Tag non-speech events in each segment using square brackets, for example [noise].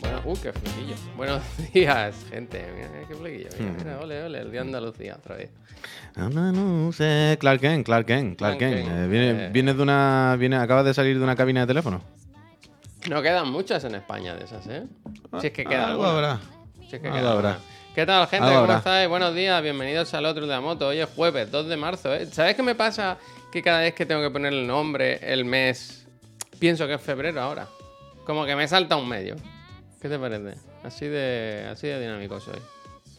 Bueno, uh, qué flequillo. Buenos [laughs] días, gente. Mira, qué flequillo. Mira, mira, ole, ole, el día de Andalucía otra vez. No, no, no sé. Clark Kent, Clark Kent, Clark Kent. Eh, viene, eh. vienes de una. Viene, acabas de salir de una cabina de teléfono. No quedan muchas en España de esas, ¿eh? Si es que queda Algo habrá. Si es que Algo queda habrá. ¿Qué tal, gente? ¿Cómo estáis? Buenos días, bienvenidos al otro de la moto. Hoy es jueves, 2 de marzo, ¿eh? ¿Sabes qué me pasa? Que cada vez que tengo que poner el nombre, el mes, pienso que es febrero ahora. Como que me salta un medio. ¿Qué te parece? Así de, así de dinámico soy.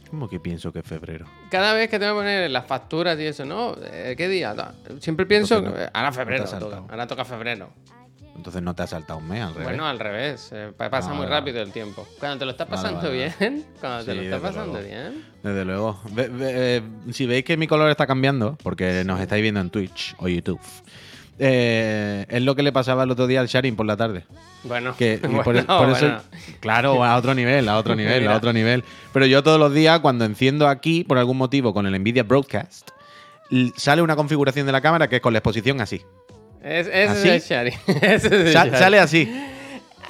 ¿Cómo que pienso que es febrero? Cada vez que tengo que poner las facturas y eso, ¿no? Eh, ¿Qué día? Siempre pienso, no- que ahora febrero, toca. ahora toca febrero. Entonces no te ha saltado un mes al revés. Bueno, al revés, eh, pa- pasa Ah, muy vale, rápido el tiempo. Cuando te lo estás pasando vale, bien, [laughs] cuando te Sí, lo estás pasando luego. bien. Desde luego. Ve- ve- eh, si veis que mi color está cambiando, porque nos estáis viendo en Twitch o YouTube, eh, es lo que le pasaba el otro día al Sharing por la tarde. Bueno, Que, [laughs] por, bueno, por eso, claro, a otro nivel, a otro [laughs] nivel, a otro nivel. Pero yo todos los días, cuando enciendo aquí, por algún motivo, con el Nvidia Broadcast, sale una configuración de la cámara que es con la exposición así. Es, ese ¿Así? es el Shari. [laughs] Ese es el Sa- Shari. sale así.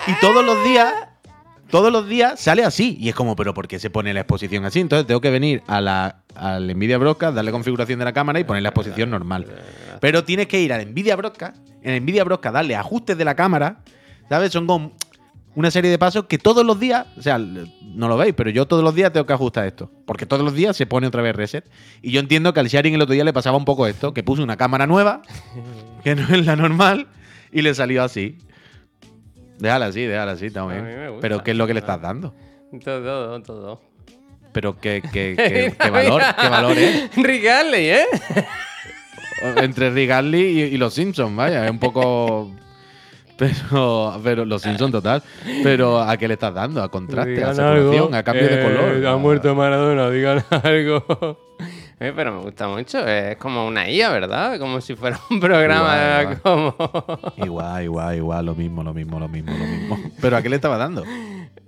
Y todos los días, todos los días sale así. Y es como, pero ¿por qué se pone la exposición así? Entonces tengo que venir a la, al Nvidia Broadcast, darle configuración de la cámara y poner la exposición normal. Pero tienes que ir al Nvidia Broadcast, en Nvidia Broadcast darle ajustes de la cámara, ¿sabes? Son como una serie de pasos que todos los días, o sea, no lo veis, pero yo todos los días tengo que ajustar esto. Porque todos los días se pone otra vez reset. Y yo entiendo que al sharing el otro día le pasaba un poco esto, que puso una cámara nueva, [laughs] que no es la normal, y le salió así. Déjala así, déjala así, me gusta. Pero ¿qué es lo que le estás dando? Todo, todo. Pero qué, qué, [laughs] qué- qué valor, qué valor es. [laughs] Rick ¿eh? Entre Rick y los Simpsons, vaya, es un poco. Pero, pero los Simpsons total. Pero ¿a qué le estás dando? ¿A contraste? ¿A Digan saturación? algo. ¿A cambio de color? Ha ¿A- muerto Maradona, digan [laughs] algo. Eh, pero me gusta mucho. Es como una IA, ¿verdad? Como si fuera un programa Igual, como. Igual, igual, igual, lo mismo, lo mismo, lo mismo, lo mismo. ¿Pero a qué le estaba dando?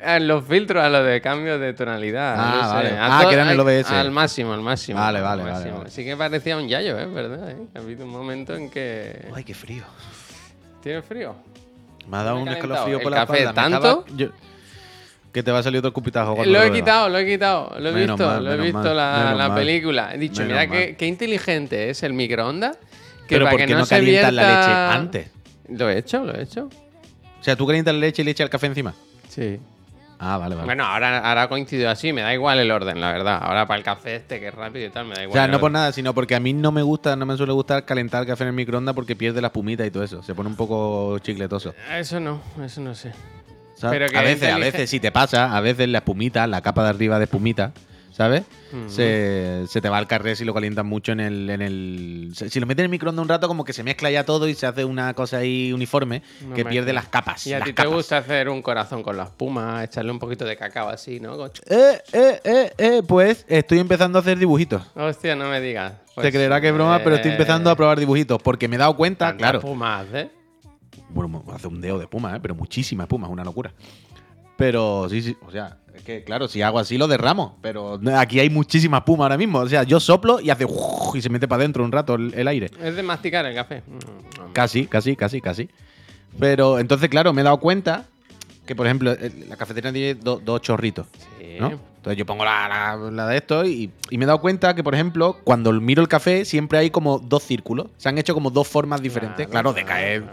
A los filtros, a lo de cambio de tonalidad. Ah, no sé. vale. A Ah, todo- que era en el OBS. Al máximo, al máximo. Vale, al vale, vale, máximo. vale. Sí que parecía un yayo, ¿eh? ¿Verdad? eh? Ha habido un momento en que. Ay, qué frío. ¿Tiene frío? Me ha dado Me un escalofrío el por la café espalda. Tanto. estaba- yo- Que te va a salir otro cupitajo. Lo he quitado, lo he quitado. Lo he Menos visto, mal, lo he visto mal, la, película. He dicho, Menos mira qué, qué inteligente es el microondas. Que Pero para ¿por que no, se calientas la leche antes? Lo he hecho, lo he hecho. O sea, tú calientas la leche y le echas el café encima. Sí. Ah, vale, vale. Bueno, ahora, ahora ha coincidido así, me da igual el orden, la verdad. Ahora para el café este que es rápido y tal, me da O igual. sea, el no por nada, sino porque a mí no me gusta, no me suele gustar calentar el café en el microondas porque pierde la espumita y todo eso. Se pone un poco chicletoso. Eso no, eso no sé. ¿sabes? Pero que a veces, a veces si te pasa, a veces la espumita, la capa de arriba de espumita, ¿sabes? Se, se te va al carré si lo calientas mucho en el, en el. Si lo metes en el microondas un rato, como que se mezcla ya todo y se hace una cosa ahí uniforme que pierde las capas. Y a ti te capas. gusta hacer un corazón con la espuma, echarle un poquito de cacao así, ¿no? Eh, eh, eh, eh, pues estoy empezando a hacer dibujitos. Hostia, no me digas. Te Pues, creerá que es broma, pero estoy eh, empezando a probar dibujitos porque me he dado cuenta, claro. espuma hace. Bueno, hace un dedo de espuma, ¿eh? pero muchísima espuma, es una locura. Pero sí, sí, o sea, es que claro, si hago así lo derramo, pero aquí hay muchísima espuma ahora mismo. O sea, yo soplo y hace y se mete para adentro un rato el, el aire. Es de masticar el café. Mm, Casi, casi, casi, casi. Pero entonces, claro, me he dado cuenta que, por ejemplo, la cafetería tiene do- dos chorritos, Sí. ¿no? Entonces yo pongo la, la- la de esto y, y me he dado cuenta que, por ejemplo, cuando miro el café siempre hay como dos círculos. Se han hecho como dos formas diferentes, claro, de caer.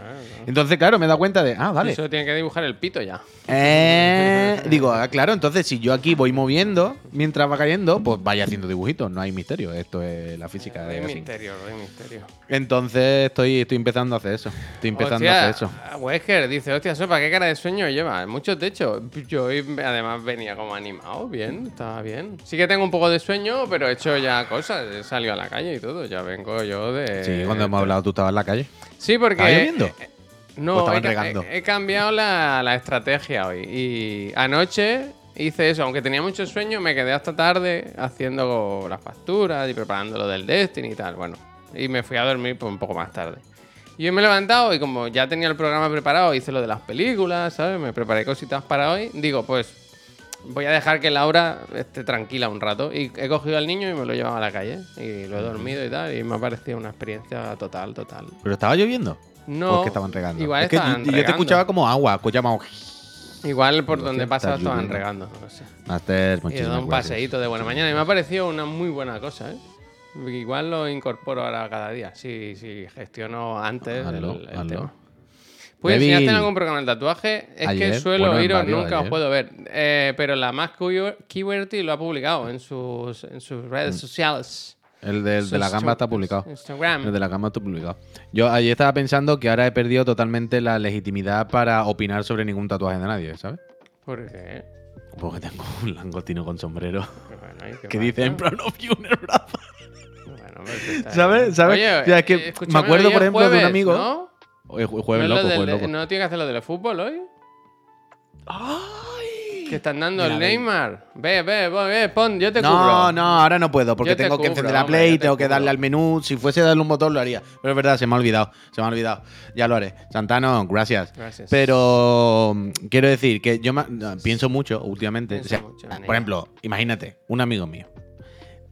Entonces, claro, me he dado cuenta de, ah, vale. Eso tiene que dibujar el pito ya. Eh, [laughs] digo, ah, claro, entonces si yo aquí voy moviendo mientras va cayendo, pues vaya haciendo dibujitos, no hay misterio. Esto es la física No de hay misterio, no hay misterio. Entonces estoy, estoy empezando a hacer eso. Estoy empezando a hacer eso. Wesker dice, hostia, Sopa, ¿qué cara de sueño lleva? Mucho techo. Yo además venía como animado, bien, estaba bien. Sí que tengo un poco de sueño, pero he hecho ya cosas. He salido a la calle y todo. Ya vengo yo de... Sí, cuando hemos hablado tú estabas en la calle. Sí, porque... ¿Estaba lloviendo? eh, ¿O No, he- he cambiado la, la estrategia hoy. Y anoche hice eso, aunque tenía mucho sueño, me quedé hasta tarde haciendo las facturas y preparando lo del Destiny y tal. Bueno, y me fui a dormir pues, un poco más tarde. Y hoy me he levantado y como ya tenía el programa preparado, hice lo de las películas, ¿sabes? Me preparé cositas para hoy. Digo, pues voy a dejar que Laura esté tranquila un rato. Y he cogido al niño y me lo he llevado a la calle. Y lo he dormido y tal. Y me ha parecido una experiencia total, total. ¿Pero estaba lloviendo? No, ¿O es que estaban regando? igual es que yo, te escuchaba como agua, escuchaba. Igual por donde ¿qué pasaba estás estaban regando, no sé. Master, Y he dado muchísimas un gracias. paseíto de buena mañana y me ha parecido una muy buena cosa, ¿eh? Igual lo incorporo ahora cada día, si si gestiono antes Hazlo, el, el hazlo. tema. ¿Puedes Devil. enseñarte algún programa de tatuaje? Es Ayer, que suelo bueno, en varios nunca os puedo ver. Eh, pero la más Keywordty lo ha publicado en sus, en sus redes Mm. sociales. El de, el de la gamba está publicado. Instagram. El de la gamba está publicado. Yo ayer estaba pensando que ahora he perdido totalmente la legitimidad para opinar sobre ningún tatuaje de nadie, ¿sabes? ¿Por qué? Porque tengo [laughs] un langostino con sombrero Pues bueno, ¿y qué que dice en plan of you en el brazo. Bueno, pues ¿Sabes? ¿Sabes? Oye, O sea, es que eh, me acuerdo, por ejemplo, de un amigo- ¿no? ¿No, jueves es lo loco, del- jueves loco. ¿No tiene que hacer lo del fútbol hoy? ¡Ay! Que están dando Mira, el. Neymar. Ve, ve, ve, ve, pon, yo te No, cubro. no, ahora no puedo porque Yo te tengo que cubro, encender la hombre, Play, te tengo que darle al menú. Si fuese darle un botón lo haría. Pero es verdad, se me ha olvidado. Se me ha olvidado. Ya lo haré. Santano, gracias. Gracias. Pero mm, quiero decir que yo no, pienso mucho últimamente. Piensa O sea, mucho en por ejemplo, imagínate, un amigo mío.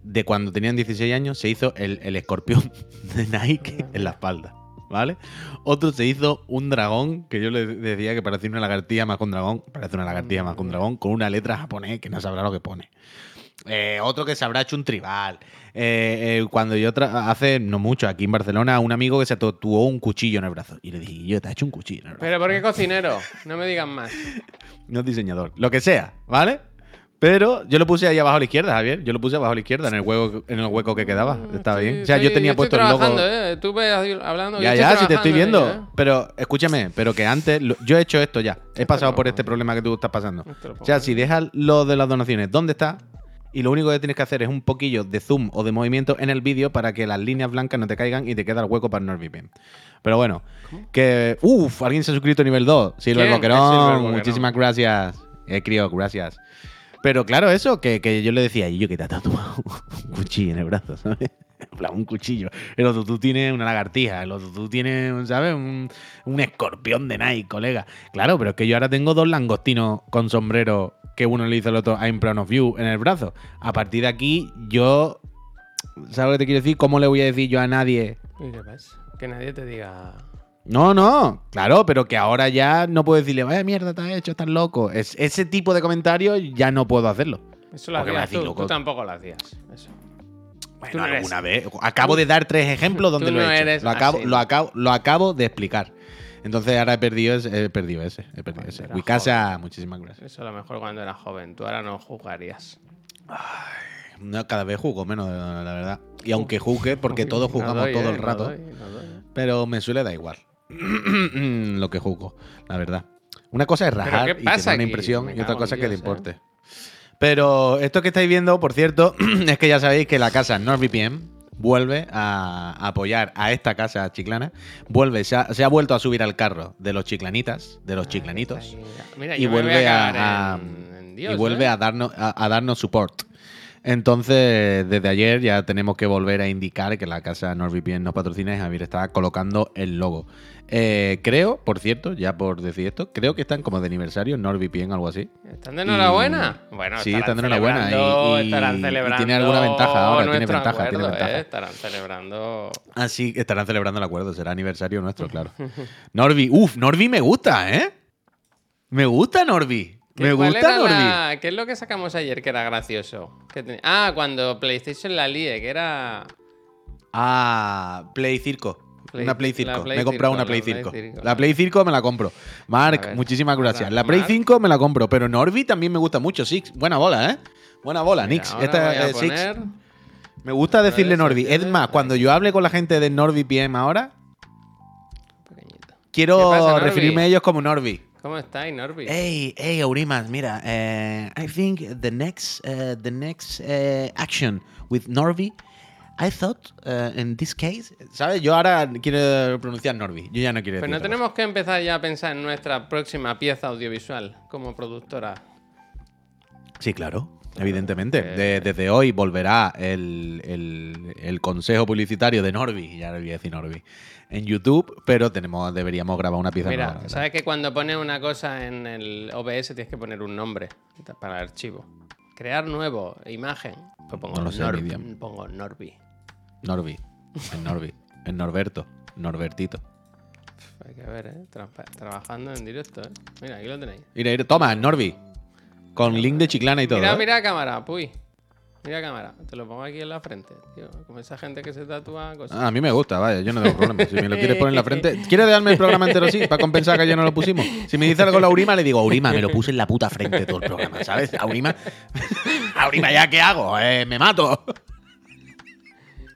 De cuando tenían 16 años se hizo el, el escorpión [laughs] de Nike en la espalda. ¿Vale? Otro se hizo un dragón, que yo le decía que parecía una lagartija más un dragón. Parece una lagartija más un dragón, con una letra japonés que no sabrá lo que pone. Eh, otro que se habrá hecho un tribal. Eh, eh, cuando yo hace no mucho aquí en Barcelona, un amigo que se tatuó un cuchillo en el brazo. Y le dije, yo te he hecho un cuchillo en el brazo. Pero ¿por qué cocinero? No me digan más. [laughs] No es diseñador. Lo que sea, ¿vale? Pero yo lo puse ahí abajo a la izquierda, Javier. Yo lo puse abajo a la izquierda, en el hueco, en el hueco que quedaba. Estaba Estoy- bien. O sea, yo tenía puesto el logo. ¿eh? Tú ves hablando. Ya, ya, si te estoy viendo. ¿eh? Pero escúchame, pero que antes lo- yo he hecho esto ya. He pasado por este problema que tú estás pasando. O sea, si dejas lo de las donaciones, ¿dónde está? Y lo único que tienes que hacer es un poquillo de zoom o de movimiento en el vídeo para que las líneas blancas no te caigan y te queda el hueco para NordVPN. Pero bueno, que. Uf, alguien se ha suscrito a nivel 2. Silver. Boquerón, muchísimas gracias. Eh, Crio, gracias. Pero claro, eso, que, que yo le decía, y yo que te has tatuado [laughs] un cuchillo en el brazo, ¿sabes? Un cuchillo. El otro tú tienes una lagartija, el otro tú tienes, ¿sabes? Un, un escorpión de Nike, colega. Claro, pero es que yo ahora tengo dos langostinos con sombrero que uno le hizo al otro I'm proud of you en el brazo. A partir de aquí, yo. ¿Sabes lo que te quiero decir? ¿Cómo le voy a decir yo a nadie? ¿Y qué pasa? Que nadie te diga. No, no, claro, pero que ahora ya no puedo decirle, vaya mierda, te has hecho, estás loco. Es, ese tipo de comentarios ya no puedo hacerlo. Eso lo hacías tú. loco. Tú tampoco lo hacías. Eso. Bueno, eres- alguna vez. Acabo de dar tres ejemplos [laughs] donde lo he no hecho. eres lo, acabo, lo, acabo, lo acabo de explicar. Entonces ahora he perdido ese. He perdido ese. He perdido Cuando ese. era Wicasa, muchísimas gracias. Eso a lo mejor cuando eras joven. Tú ahora no jugarías. No, cada vez jugo menos, la verdad. Y aunque jugue, porque [laughs] todos no jugamos doy, todo eh, el no rato. doy, no doy. Pero me suele dar igual. [clears throat] lo que jugo, la verdad. Una cosa es rajar y tener una impresión y otra cosa es que Dios, eh. importe. Pero esto que estáis viendo, por cierto, [clears throat] es que ya sabéis que la casa NordVPN vuelve a apoyar a esta casa chiclana. Vuelve, se ha, se ha vuelto a subir al carro de los chiclanitas, de los chiclanitos. Ahí, Mira, y vuelve a, cagar a- en- en Dios, y vuelve ¿eh? a darnos a, a darnos support. Entonces, desde ayer ya tenemos que volver a indicar que la casa NordVPN nos patrocina y Javier está colocando el logo. Eh, creo, por cierto, ya por decir esto, creo que están como de aniversario NordVPN, algo así. ¿Están de enhorabuena? Bueno, Sí, están de enhorabuena y- y- estarán y celebrando. tiene alguna ventaja ahora, tiene ventaja, tiene ventaja. ¿eh? Estarán celebrando. Así que estarán celebrando el acuerdo, será aniversario nuestro, claro. [laughs] Norby, uff, Norby me gusta, ¿eh? Me gusta Norby. ¿Qué- Me gusta Norby. la- ¿Qué es lo que sacamos ayer que era gracioso? Que ten- Ah, cuando PlayStation la lie, que era. Ah, Play Circo. Play- una Play la Circo. Play me he comprado Circo, una Play la Play Circo. La Play Circo me la compro. Mark, muchísimas gracias. ahora, La Play Mark. 5 me la compro, pero Norby también me gusta mucho. Six, buena bola, ¿eh? Buena bola, Mira, Nix. ahora Esta eh, Six. Me gusta decirle de Norby. Es secciones, más, cuando yo hable con la gente de NordVPN ahora, Pequeñito. quiero ¿Qué pasa, Norby? referirme a ellos como Norby. ¿Cómo estáis, Norby? Hey, hey, Aurimas, mira, eh, I think the next, uh, the next uh, action with Norby, I thought uh, in this case, ¿sabes? Yo ahora quiero pronunciar Norby, yo ya no quiero Pues decir. no tenemos que empezar ya a pensar en nuestra próxima pieza audiovisual como productora. Sí, claro, evidentemente. De- desde hoy volverá el, el- el consejo publicitario de Norby, ya le voy a decir Norby, en YouTube, pero tenemos, deberíamos grabar una pieza Mira, nueva. ¿sabes que cuando pones una cosa en el OBS tienes que poner un nombre para el archivo? Crear nuevo, imagen. Pues pongo, No lo sé, Nor- Miriam. pongo Norby. Norby, en Norby, en Norberto, Norbertito. Hay que ver, ¿eh? Tra- trabajando en directo, ¿eh? Mira, aquí lo tenéis. Mira, mira, toma, Norby. Con link de chiclana y todo. Mira, ¿eh? mira cámara, puy. Mira cámara. Te lo pongo aquí en la frente, tío. Como esa gente que se tatúa cosas. Ah, a mí me gusta, vaya, yo no tengo problema. Si me lo quieres poner en la [laughs] frente. ¿Quieres darme el programa entero así? Para compensar que ayer no lo pusimos. Si me dice algo la Aurima, le digo, Aurima, me lo puse en la puta frente todo el programa, ¿sabes? Aurima. [laughs] Aurima, ¿ya qué hago? Eh, me mato.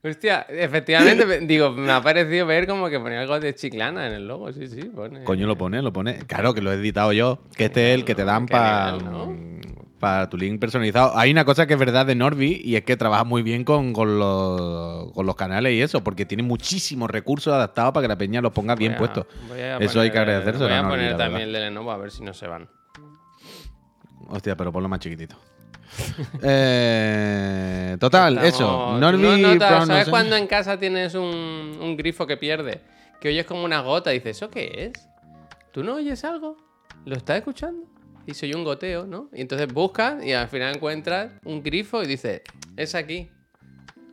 Hostia, efectivamente, me- digo, me ha parecido ver como que ponía algo de chiclana en el logo. Sí, sí, pone. Coño, lo pone, lo pone. Claro que lo he editado yo. Que este es el que te dan para. Para tu link personalizado. Hay una cosa que es verdad de Norby y es que trabaja muy bien con, con los, con los canales y eso, porque tiene muchísimos recursos adaptados para que la peña los ponga bien a- puestos. Eso hay que agradecérselo Voy a Norby, poner también el de Lenovo a ver si no se van. Hostia, pero ponlo más chiquitito. [laughs] Eh, total, Estamos- eso. ¿Tú Norby no no ¿Sabes sé. cuando en casa tienes un, un grifo que pierde? Que oyes como una gota y dices, ¿eso qué es? ¿Tú no oyes algo? ¿Lo estás escuchando? Y soy un goteo, ¿no? Y entonces buscas y al final encuentras un grifo y dices, es aquí.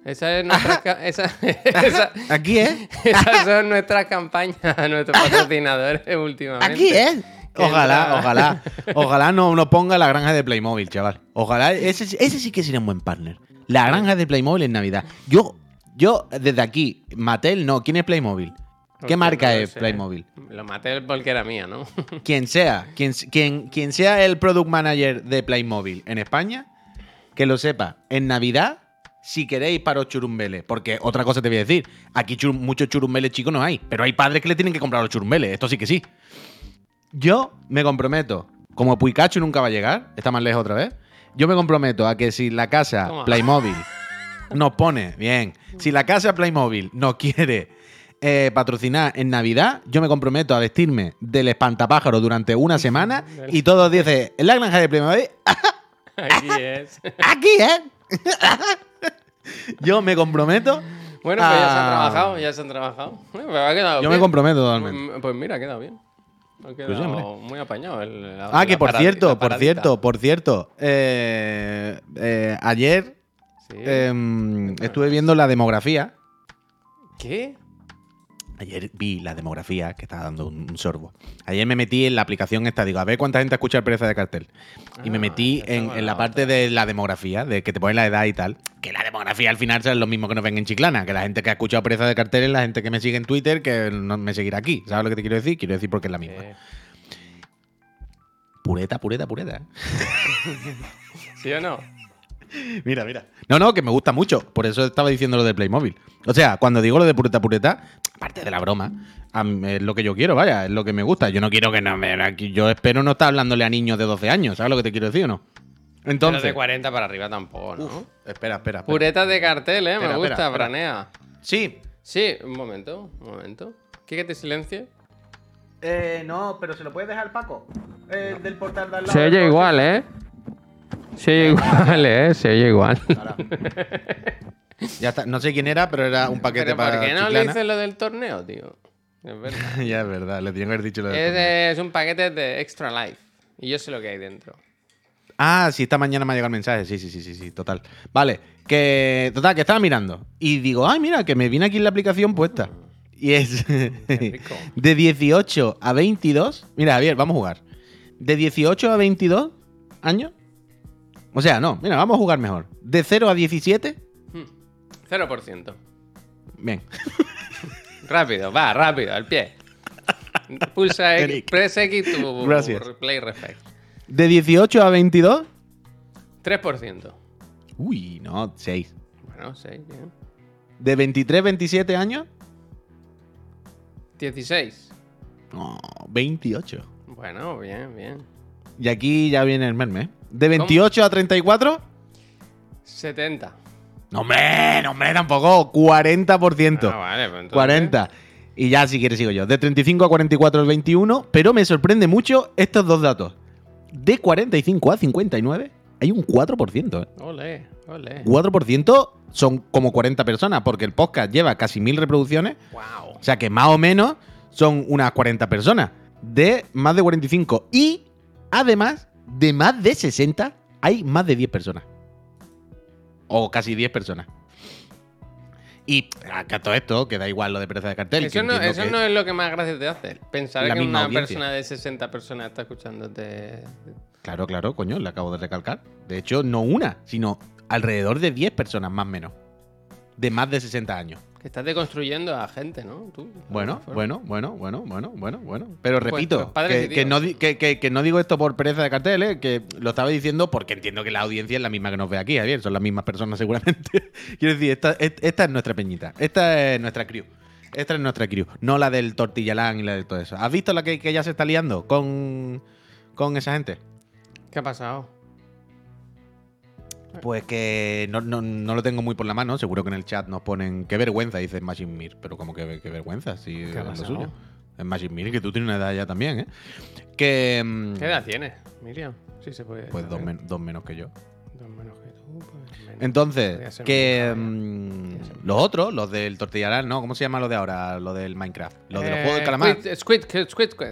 Esa es nuestra, [laughs] esa, esa- [laughs] Aquí es. [laughs] esas son nuestras campañas, nuestros patrocinadores últimamente. Aquí es. Que Ojalá, ojalá. Ojalá no nos ponga la granja de Playmobil, chaval. Ojalá. Ese, ese sí que sería un buen partner. La granja de Playmobil en Navidad. Yo, yo, desde aquí, Mattel, no. ¿Quién es Playmobil? ¿Qué marca no es sé. Playmobil? Lo maté porque era mía, ¿no? [laughs] Quien sea, quien, quien, quien sea el product manager de Playmobil en España, que lo sepa. En Navidad, si queréis para los churumbeles, porque otra cosa te voy a decir, aquí chur- muchos churumbeles chicos no hay, pero hay padres que le tienen que comprar los churumbeles, esto sí que sí. Yo me comprometo, como Puicacho nunca va a llegar, está más lejos otra vez, yo me comprometo a que si la casa Toma. Playmobil nos pone, bien, si la casa Playmobil nos quiere eh, patrocinar en Navidad, yo me comprometo a vestirme del espantapájaro durante una [laughs] semana y todos dicen, en la granja de Playmobil, Aquí es. [laughs] aquí, ¿eh? [laughs] yo me comprometo. Bueno, pues ya se han trabajado, ya se han trabajado. Pero ha quedado Yo me comprometo totalmente. Mm, Pues mira, ha quedado bien. Ha quedado sí, hombre. muy apañado. el- la- Ah, que por cierto, por cierto, por cierto, eh, eh, ayer Sí. em, estuve viendo la demografía. ¿Qué? Ayer vi la demografía que estaba dando un, un sorbo. Ayer me metí en la aplicación esta, digo, a ver cuánta gente escucha el pereza de cartel. Y me Ah, metí en, en la parte de la demografía, de que te ponen la edad y tal. Que la demografía al final es lo mismo que nos ven en Chiclana, que la gente que ha escuchado pereza de cartel es la gente que me sigue en Twitter, que no me seguirá aquí. ¿Sabes lo que te quiero decir? Quiero decir porque es la misma. Eh, Pureta, pureta, pureta. [laughs] ¿Sí o no? [laughs] Mira, mira. No, no, que me gusta mucho. Por eso estaba diciendo lo de Playmobil. O sea, cuando digo lo de pureta, pureta, aparte de la broma, es lo que yo quiero, vaya, es lo que me gusta. Yo no quiero que no me. aquí- Yo espero no estar hablándole a niños de 12 años, ¿sabes lo que te quiero decir o no? Pero Entonces. de 40 para arriba tampoco, ¿no? Espera, espera. espera. Pureta de cartel, ¿eh? Espera, me gusta, espera, espera. branea. Sí. Sí, un momento, un momento. ¿Quieres que te silencie? Eh, no, pero se lo puedes dejar Paco. del portal de al Se oye igual, ¿eh? Se oye [laughs] igual, ¿eh? Se oye igual. Ya está. No sé quién era, pero era un paquete Pero para. ¿por qué no le dices lo del torneo, tío? Es verdad. [laughs] ya es verdad, le tenía que haber dicho lo de. es, es un paquete de Extra Life. Y yo sé lo que hay dentro. Ah, sí, esta mañana me ha llegado el mensaje. Sí, sí, sí, sí, sí, total. Vale, que. Total, que estaba mirando. Y digo, ay, mira, que me viene aquí la aplicación puesta. Y es. [laughs] de 18 a 22. Mira, Javier, vamos a jugar. De 18 a 22 años. O sea, no, mira, vamos a jugar mejor. De 0 a 17. Hmm. 0%. Bien. [laughs] Rápido, va, rápido, al pie. Pulsa X, press X tu Gracias. play refresh. De 18 a 22. 3%. Uy, no, 6. Bueno, 6, bien. De 23 a 27 años. 16. No, 28. Bueno, bien, bien. Y aquí ya viene el merme. ¿eh? De 28 a 34. 70. No, hombre, no, hombre, tampoco. 40%. Ah, vale, pues entonces- 40. Y ya, si quieres, sigo yo. De 35 a 44 el 21. Pero me sorprende mucho estos dos datos. De 45 a 59 hay un 4%. ¿eh? Ole, ole. 4% son como 40 personas, porque el podcast lleva casi mil reproducciones. Wow. O sea que más o menos son unas 40 personas. De más de 45. Y además, de más de 60, hay más de 10 personas. O casi 10 personas. Y acá todo esto, que da igual lo de pereza de cartel. Eso, que no, eso que- no es lo que más gracia te hace. Pensar que una audiencia. persona de 60 personas está escuchándote. Claro, claro, coño, le acabo de recalcar. De hecho, no una, sino alrededor de 10 personas más o menos. De más de 60 años. Que estás deconstruyendo a gente, ¿no? Tú, Bueno, bueno, bueno, bueno, bueno, bueno, bueno. Pero Pues, repito, pues, que, no, di- que, que- que no digo esto por pereza de cartel, ¿eh? que lo estaba diciendo porque entiendo que la audiencia es la misma que nos ve aquí, Javier. Son las mismas personas [laughs] seguramente. Quiero decir, esta, es nuestra peñita. Esta es nuestra crew. Esta es nuestra crew. No la del tortillalán y la de todo eso. ¿Has visto la que, que ya se está liando con, con esa gente? ¿Qué ha pasado? Pues que no, no- no lo tengo muy por la mano. Seguro que en el chat nos ponen qué vergüenza, dice Machine Mir. Pero como que qué vergüenza, si ha es lo suyo. Es Machine Mir, que tú tienes una edad ya también, ¿eh? Que. mm, ¿Qué edad tienes, Miriam? Sí se puede. Pues dos, men- dos menos que yo. Dos menos que tú, pues menos. Entonces, que mm, los otros, los del tortillarán, ¿no? ¿Cómo se llama lo de ahora? Lo del Minecraft. Lo de los Eh, juegos del calamar. Squid, squid, squid, squid,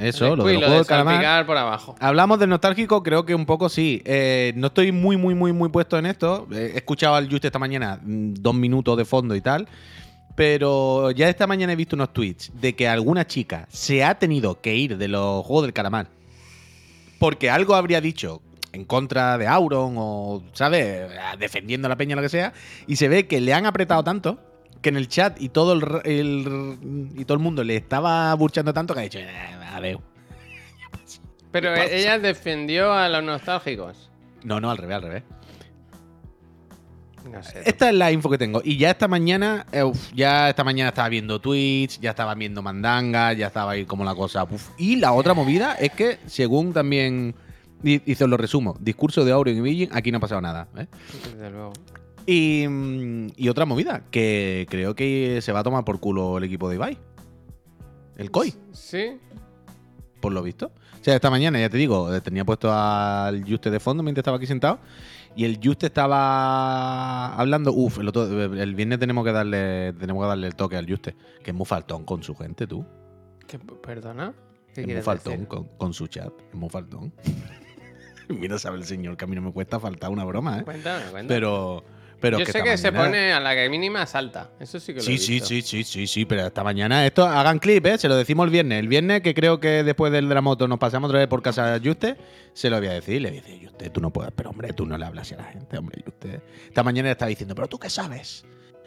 Eso, lo de los juegos calamar. salpicar por abajo. Hablamos del nostálgico, creo que un poco sí. Eh, no estoy muy, muy, muy, muy puesto en esto. Eh, He escuchado al Just esta mañana mm, dos minutos de fondo y tal. Pero ya esta mañana he visto unos tweets de que alguna chica se ha tenido que ir de los juegos del calamar. Porque algo habría dicho en contra de Auron o, ¿sabes? Defendiendo a la peña o lo que sea. Y se ve que le han apretado tanto que en el chat y todo el, el- y todo el mundo le estaba burchando tanto que ha dicho, "Eh, adiós. Pero ella defendió a los nostálgicos. No, no, al revés, al revés. No sé. Esta es la info que tengo. Y ya esta mañana, eh, uf, ya esta mañana estaba viendo tweets, ya estaba viendo mandangas, ya estaba ahí como la cosa. uf. Y la otra movida es que, según también hizo lo resumo, discurso de Auron y Beijing, aquí no ha pasado nada. ¿eh? Desde luego. Y, mm, y otra movida, que creo que se va a tomar por culo el equipo de Ibai. El COI, Sí. por lo visto. O sea, esta mañana, ya te digo, tenía puesto al Juste de fondo mientras estaba aquí sentado. Y el Juste estaba hablando. Uf, el, otro- el viernes tenemos que darle tenemos que darle el toque al Juste. Que es muy faltón con su gente, tú. ¿Qué, ¿Perdona? ¿Qué Es muy faltón con, con su chat. Es muy faltón. [laughs] Mira, sabe el señor que a mí no me cuesta faltar una broma, ¿eh? Cuéntame, cuéntame. Pero. Pero Yo que sé que se pone a la que mínima salta. Eso sí que lo Sí, sí, visto. sí, sí, sí, sí, pero esta mañana esto, hagan clip, ¿eh? Se lo decimos el viernes. El viernes, que creo que después del de la moto nos pasamos otra vez por casa de Juste, se lo voy a decir. Le dice, Juste, tú no puedes, pero hombre, tú no le hablas a la gente, hombre, Juste. Esta mañana le estaba diciendo, pero tú qué sabes.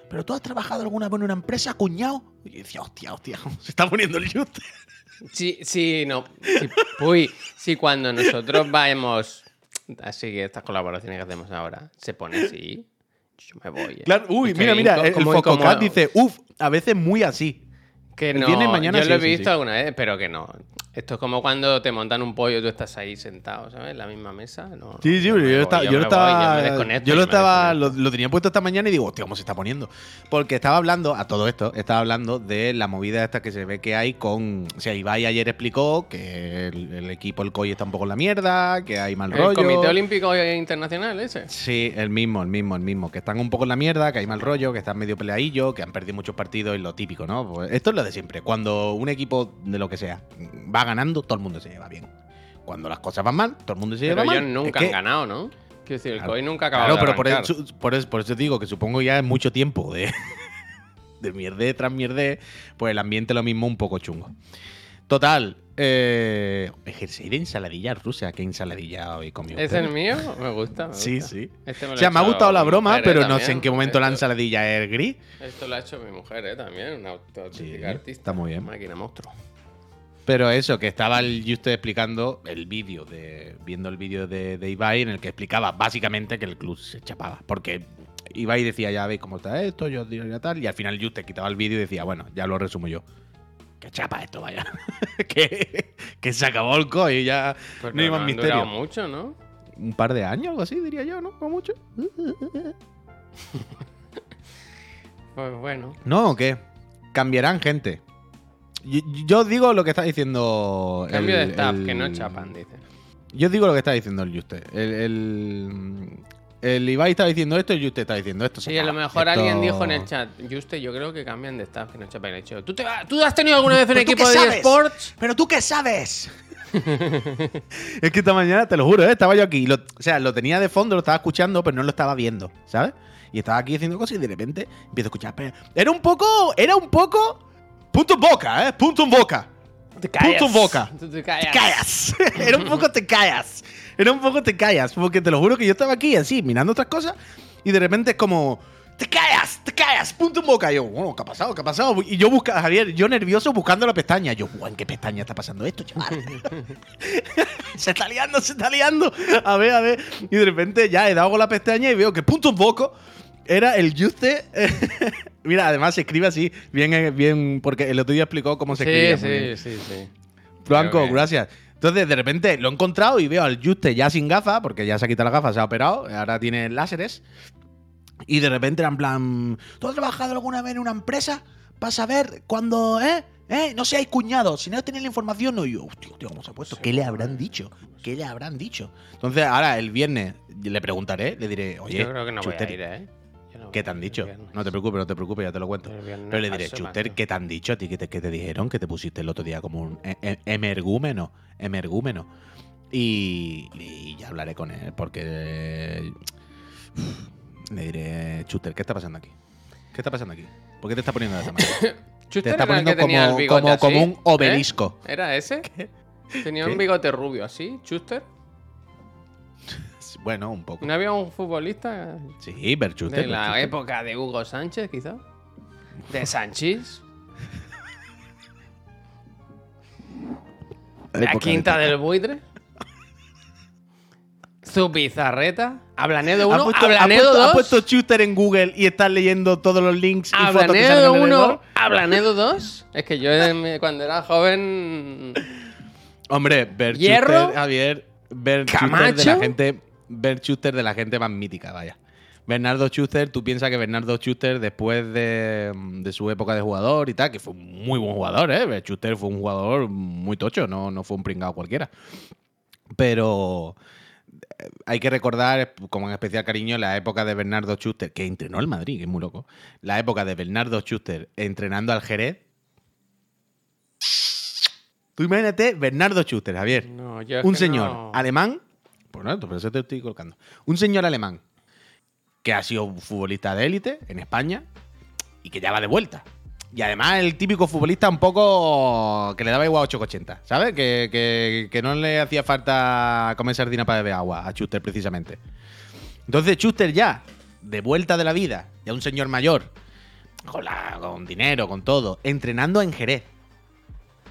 ¿Pero tú has trabajado alguna vez en una empresa, cuñado? Y yo decía, hostia, hostia, [laughs] se está poniendo el Juste. Sí, sí, no. Sí, uy, sí, cuando nosotros vamos. Así que estas colaboraciones que hacemos ahora se pone así. Yo me voy. ¿eh? Claro, uy, mira, mira, el, Fococat dice, uff, a veces muy así. Que no, mañana yo lo he visto alguna vez, pero que no. Esto es como cuando te montan un pollo y tú estás ahí sentado, ¿sabes? En la misma mesa. No, Sí, sí, yo yo, estaba, yo lo estaba. Yo lo estaba. Lo, tenía puesto esta mañana y digo, hostia, ¿cómo se está poniendo? Porque estaba hablando, a todo esto, estaba hablando de la movida esta que se ve que hay con. O sea, Ibai ayer explicó que el, el equipo, el COI está un poco en la mierda, que hay mal ¿El rollo. Comité Olímpico Internacional ese? Sí, el mismo, el mismo, el mismo. Que están un poco en la mierda, que hay mal rollo, que están medio peleadillo, que han perdido muchos partidos y lo típico, ¿no? Pues esto es lo de siempre. Cuando un equipo de lo que sea va ganando, todo el mundo se lleva bien. Cuando las cosas van mal, todo el mundo se Pero lleva ellos mal. nunca Es han que- ganado, ¿no? Quiero decir, el Claro. COI nunca ha acabado Claro, de pero por eso, por, eso, por eso digo que supongo ya es mucho tiempo de, [laughs] de mierde tras mierde, pues el ambiente lo mismo un poco chungo. Total, eh, ejercer de ensaladilla rusa, ¿qué ensaladilla hoy comió? ¿Es el mío? Me gusta. me Sí, gusta. sí. Este lo O sea, me ha gustado la broma, pero no sé en qué momento la ensaladilla es gris. Esto lo ha hecho mi mujer, ¿eh? También, una auténtica Sí, artista. está muy bien. Máquina monstruo. Pero eso, que estaba el usted explicando el vídeo, de viendo el vídeo de, de Ibai en el que explicaba básicamente que el club se chapaba. Porque Ibai decía, ya veis cómo está esto, yo diría tal, y al final Juste quitaba el vídeo y decía, bueno, ya lo resumo yo. Que chapa esto, vaya. [laughs] que, que se acabó el co y ya Pues no más han misterio. durado mucho, ¿no? Un par de años, algo así, diría yo, ¿no? Como mucho. [laughs] Pues bueno. ¿No o qué? Cambiarán gente. Yo, yo digo lo que está diciendo. Cambio el- de staff, el- que no chapan, dice. Yo digo lo que está diciendo el Juste. El, el, el Ibai está diciendo esto y el Juste está diciendo esto. Sí, a lo mejor Esto- alguien dijo en el chat, Juste, yo creo que cambian de staff, que no chapan. Dicho, ¿Tú, te ¿Tú has tenido alguna vez un ¿Pero tú equipo de eSports? ¿Pero tú qué sabes? [laughs] es que esta mañana, te lo juro, ¿eh? estaba yo aquí. lo- o sea, lo tenía de fondo, lo estaba escuchando, pero no lo estaba viendo, ¿sabes? y estaba aquí haciendo cosas y de repente empiezo a escuchar. pero Era un poco, era un poco. Punto en boca, ¿eh? Punto en boca. Te Punto en boca. Te callas. Te callas. [laughs] Era un poco te callas. Era un poco te callas. Porque te lo juro que yo estaba aquí así, mirando otras cosas, y de repente es como. ¡Te callas! ¡Te callas! Punto en boca. Y yo, bueno, ¿qué ha pasado? ¿Qué ha pasado? Y yo busca, Javier, yo nervioso buscando la pestaña. Yo, "Buah, ¿en qué pestaña está pasando esto, chaval? [laughs] se está liando, se está liando. A ver, a ver. Y de repente ya he dado con la pestaña y veo que punto en boca era el juste. [laughs] Mira, además se escribe así, bien, eh, bien, porque el otro día explicó cómo se. Sí, bien. sí, sí, sí. Blanco, Creo que- gracias. Entonces, de repente lo he encontrado y veo al Juste ya sin gafas, porque ya se ha quitado las gafas, se ha operado, ahora tiene láseres. Y de repente era en plan, ¿tú has trabajado alguna vez en una empresa para saber cuando, eh? ¿Eh? No seáis cuñados, si no tenéis la información, no. Y yo, hostia, hostia, ¿cómo se ha puesto? ¿Qué le habrán dicho? ¿Qué le habrán dicho? Entonces, ahora el viernes le preguntaré, le diré, oye, Yo creo que no voy a ir, ¿eh? ¿Qué te han dicho? No te preocupes, no te preocupes, ya te lo cuento. Pero le diré, Chuster. ¿qué te han dicho a ti? ¿Qué te, qué te dijeron? Que te pusiste el otro día como un e- e- emergúmeno. Emergúmeno. Y, y ya hablaré con él, porque. Le diré, Chuster, ¿qué está pasando aquí? ¿Qué está pasando aquí? ¿Por qué te está poniendo de esa manera? Te está poniendo tenía como- como- como un ¿eh? obelisco. ¿Era ese? Tenía ¿Qué? un bigote rubio así, Chuster. Bueno, un poco. ¿No había un futbolista Sí, de Bert la época de Hugo Sánchez, quizá? ¿De [laughs] Sánchez? [laughs] La ¿La época quinta de- del buitre? ¿Su pizarreta? ¿Hablanedo ¿Ha 1? puesto, ha ¿Hablanedo puesto- ha 2? puesto Chuster en Google y estás leyendo todos los links y fotos que salen ¿Hablanedo alrededor? 1? ¿Hablanedo 2? Es que yo en- [laughs] cuando era joven... Hombre. Schuster, Javier, Schuster de la gente, Bert Schuster de la gente más mítica, vaya. Bernardo Schuster, tú piensas que Bernardo Schuster, después de, de su época de jugador y tal, que fue un muy buen jugador, ¿eh? Bert Schuster fue un jugador muy tocho, no, no fue un pringado cualquiera. Pero eh, hay que recordar, como en especial cariño, la época de Bernardo Schuster, que entrenó al Madrid, que es muy loco. La época de Bernardo Schuster entrenando al Jerez. Tú imagínate Bernardo Schuster, Javier. No, un señor no- alemán. Pues por eso te estoy colocando. Un señor alemán que ha sido futbolista de élite en España y que ya va de vuelta. Y además el típico futbolista un poco que le daba igual 8,80, ¿sabes? Que, que- no le hacía falta comer sardina para beber agua a Schuster precisamente. Entonces Schuster ya, de vuelta de la vida, ya un señor mayor, con, con dinero, con todo, entrenando en Jerez.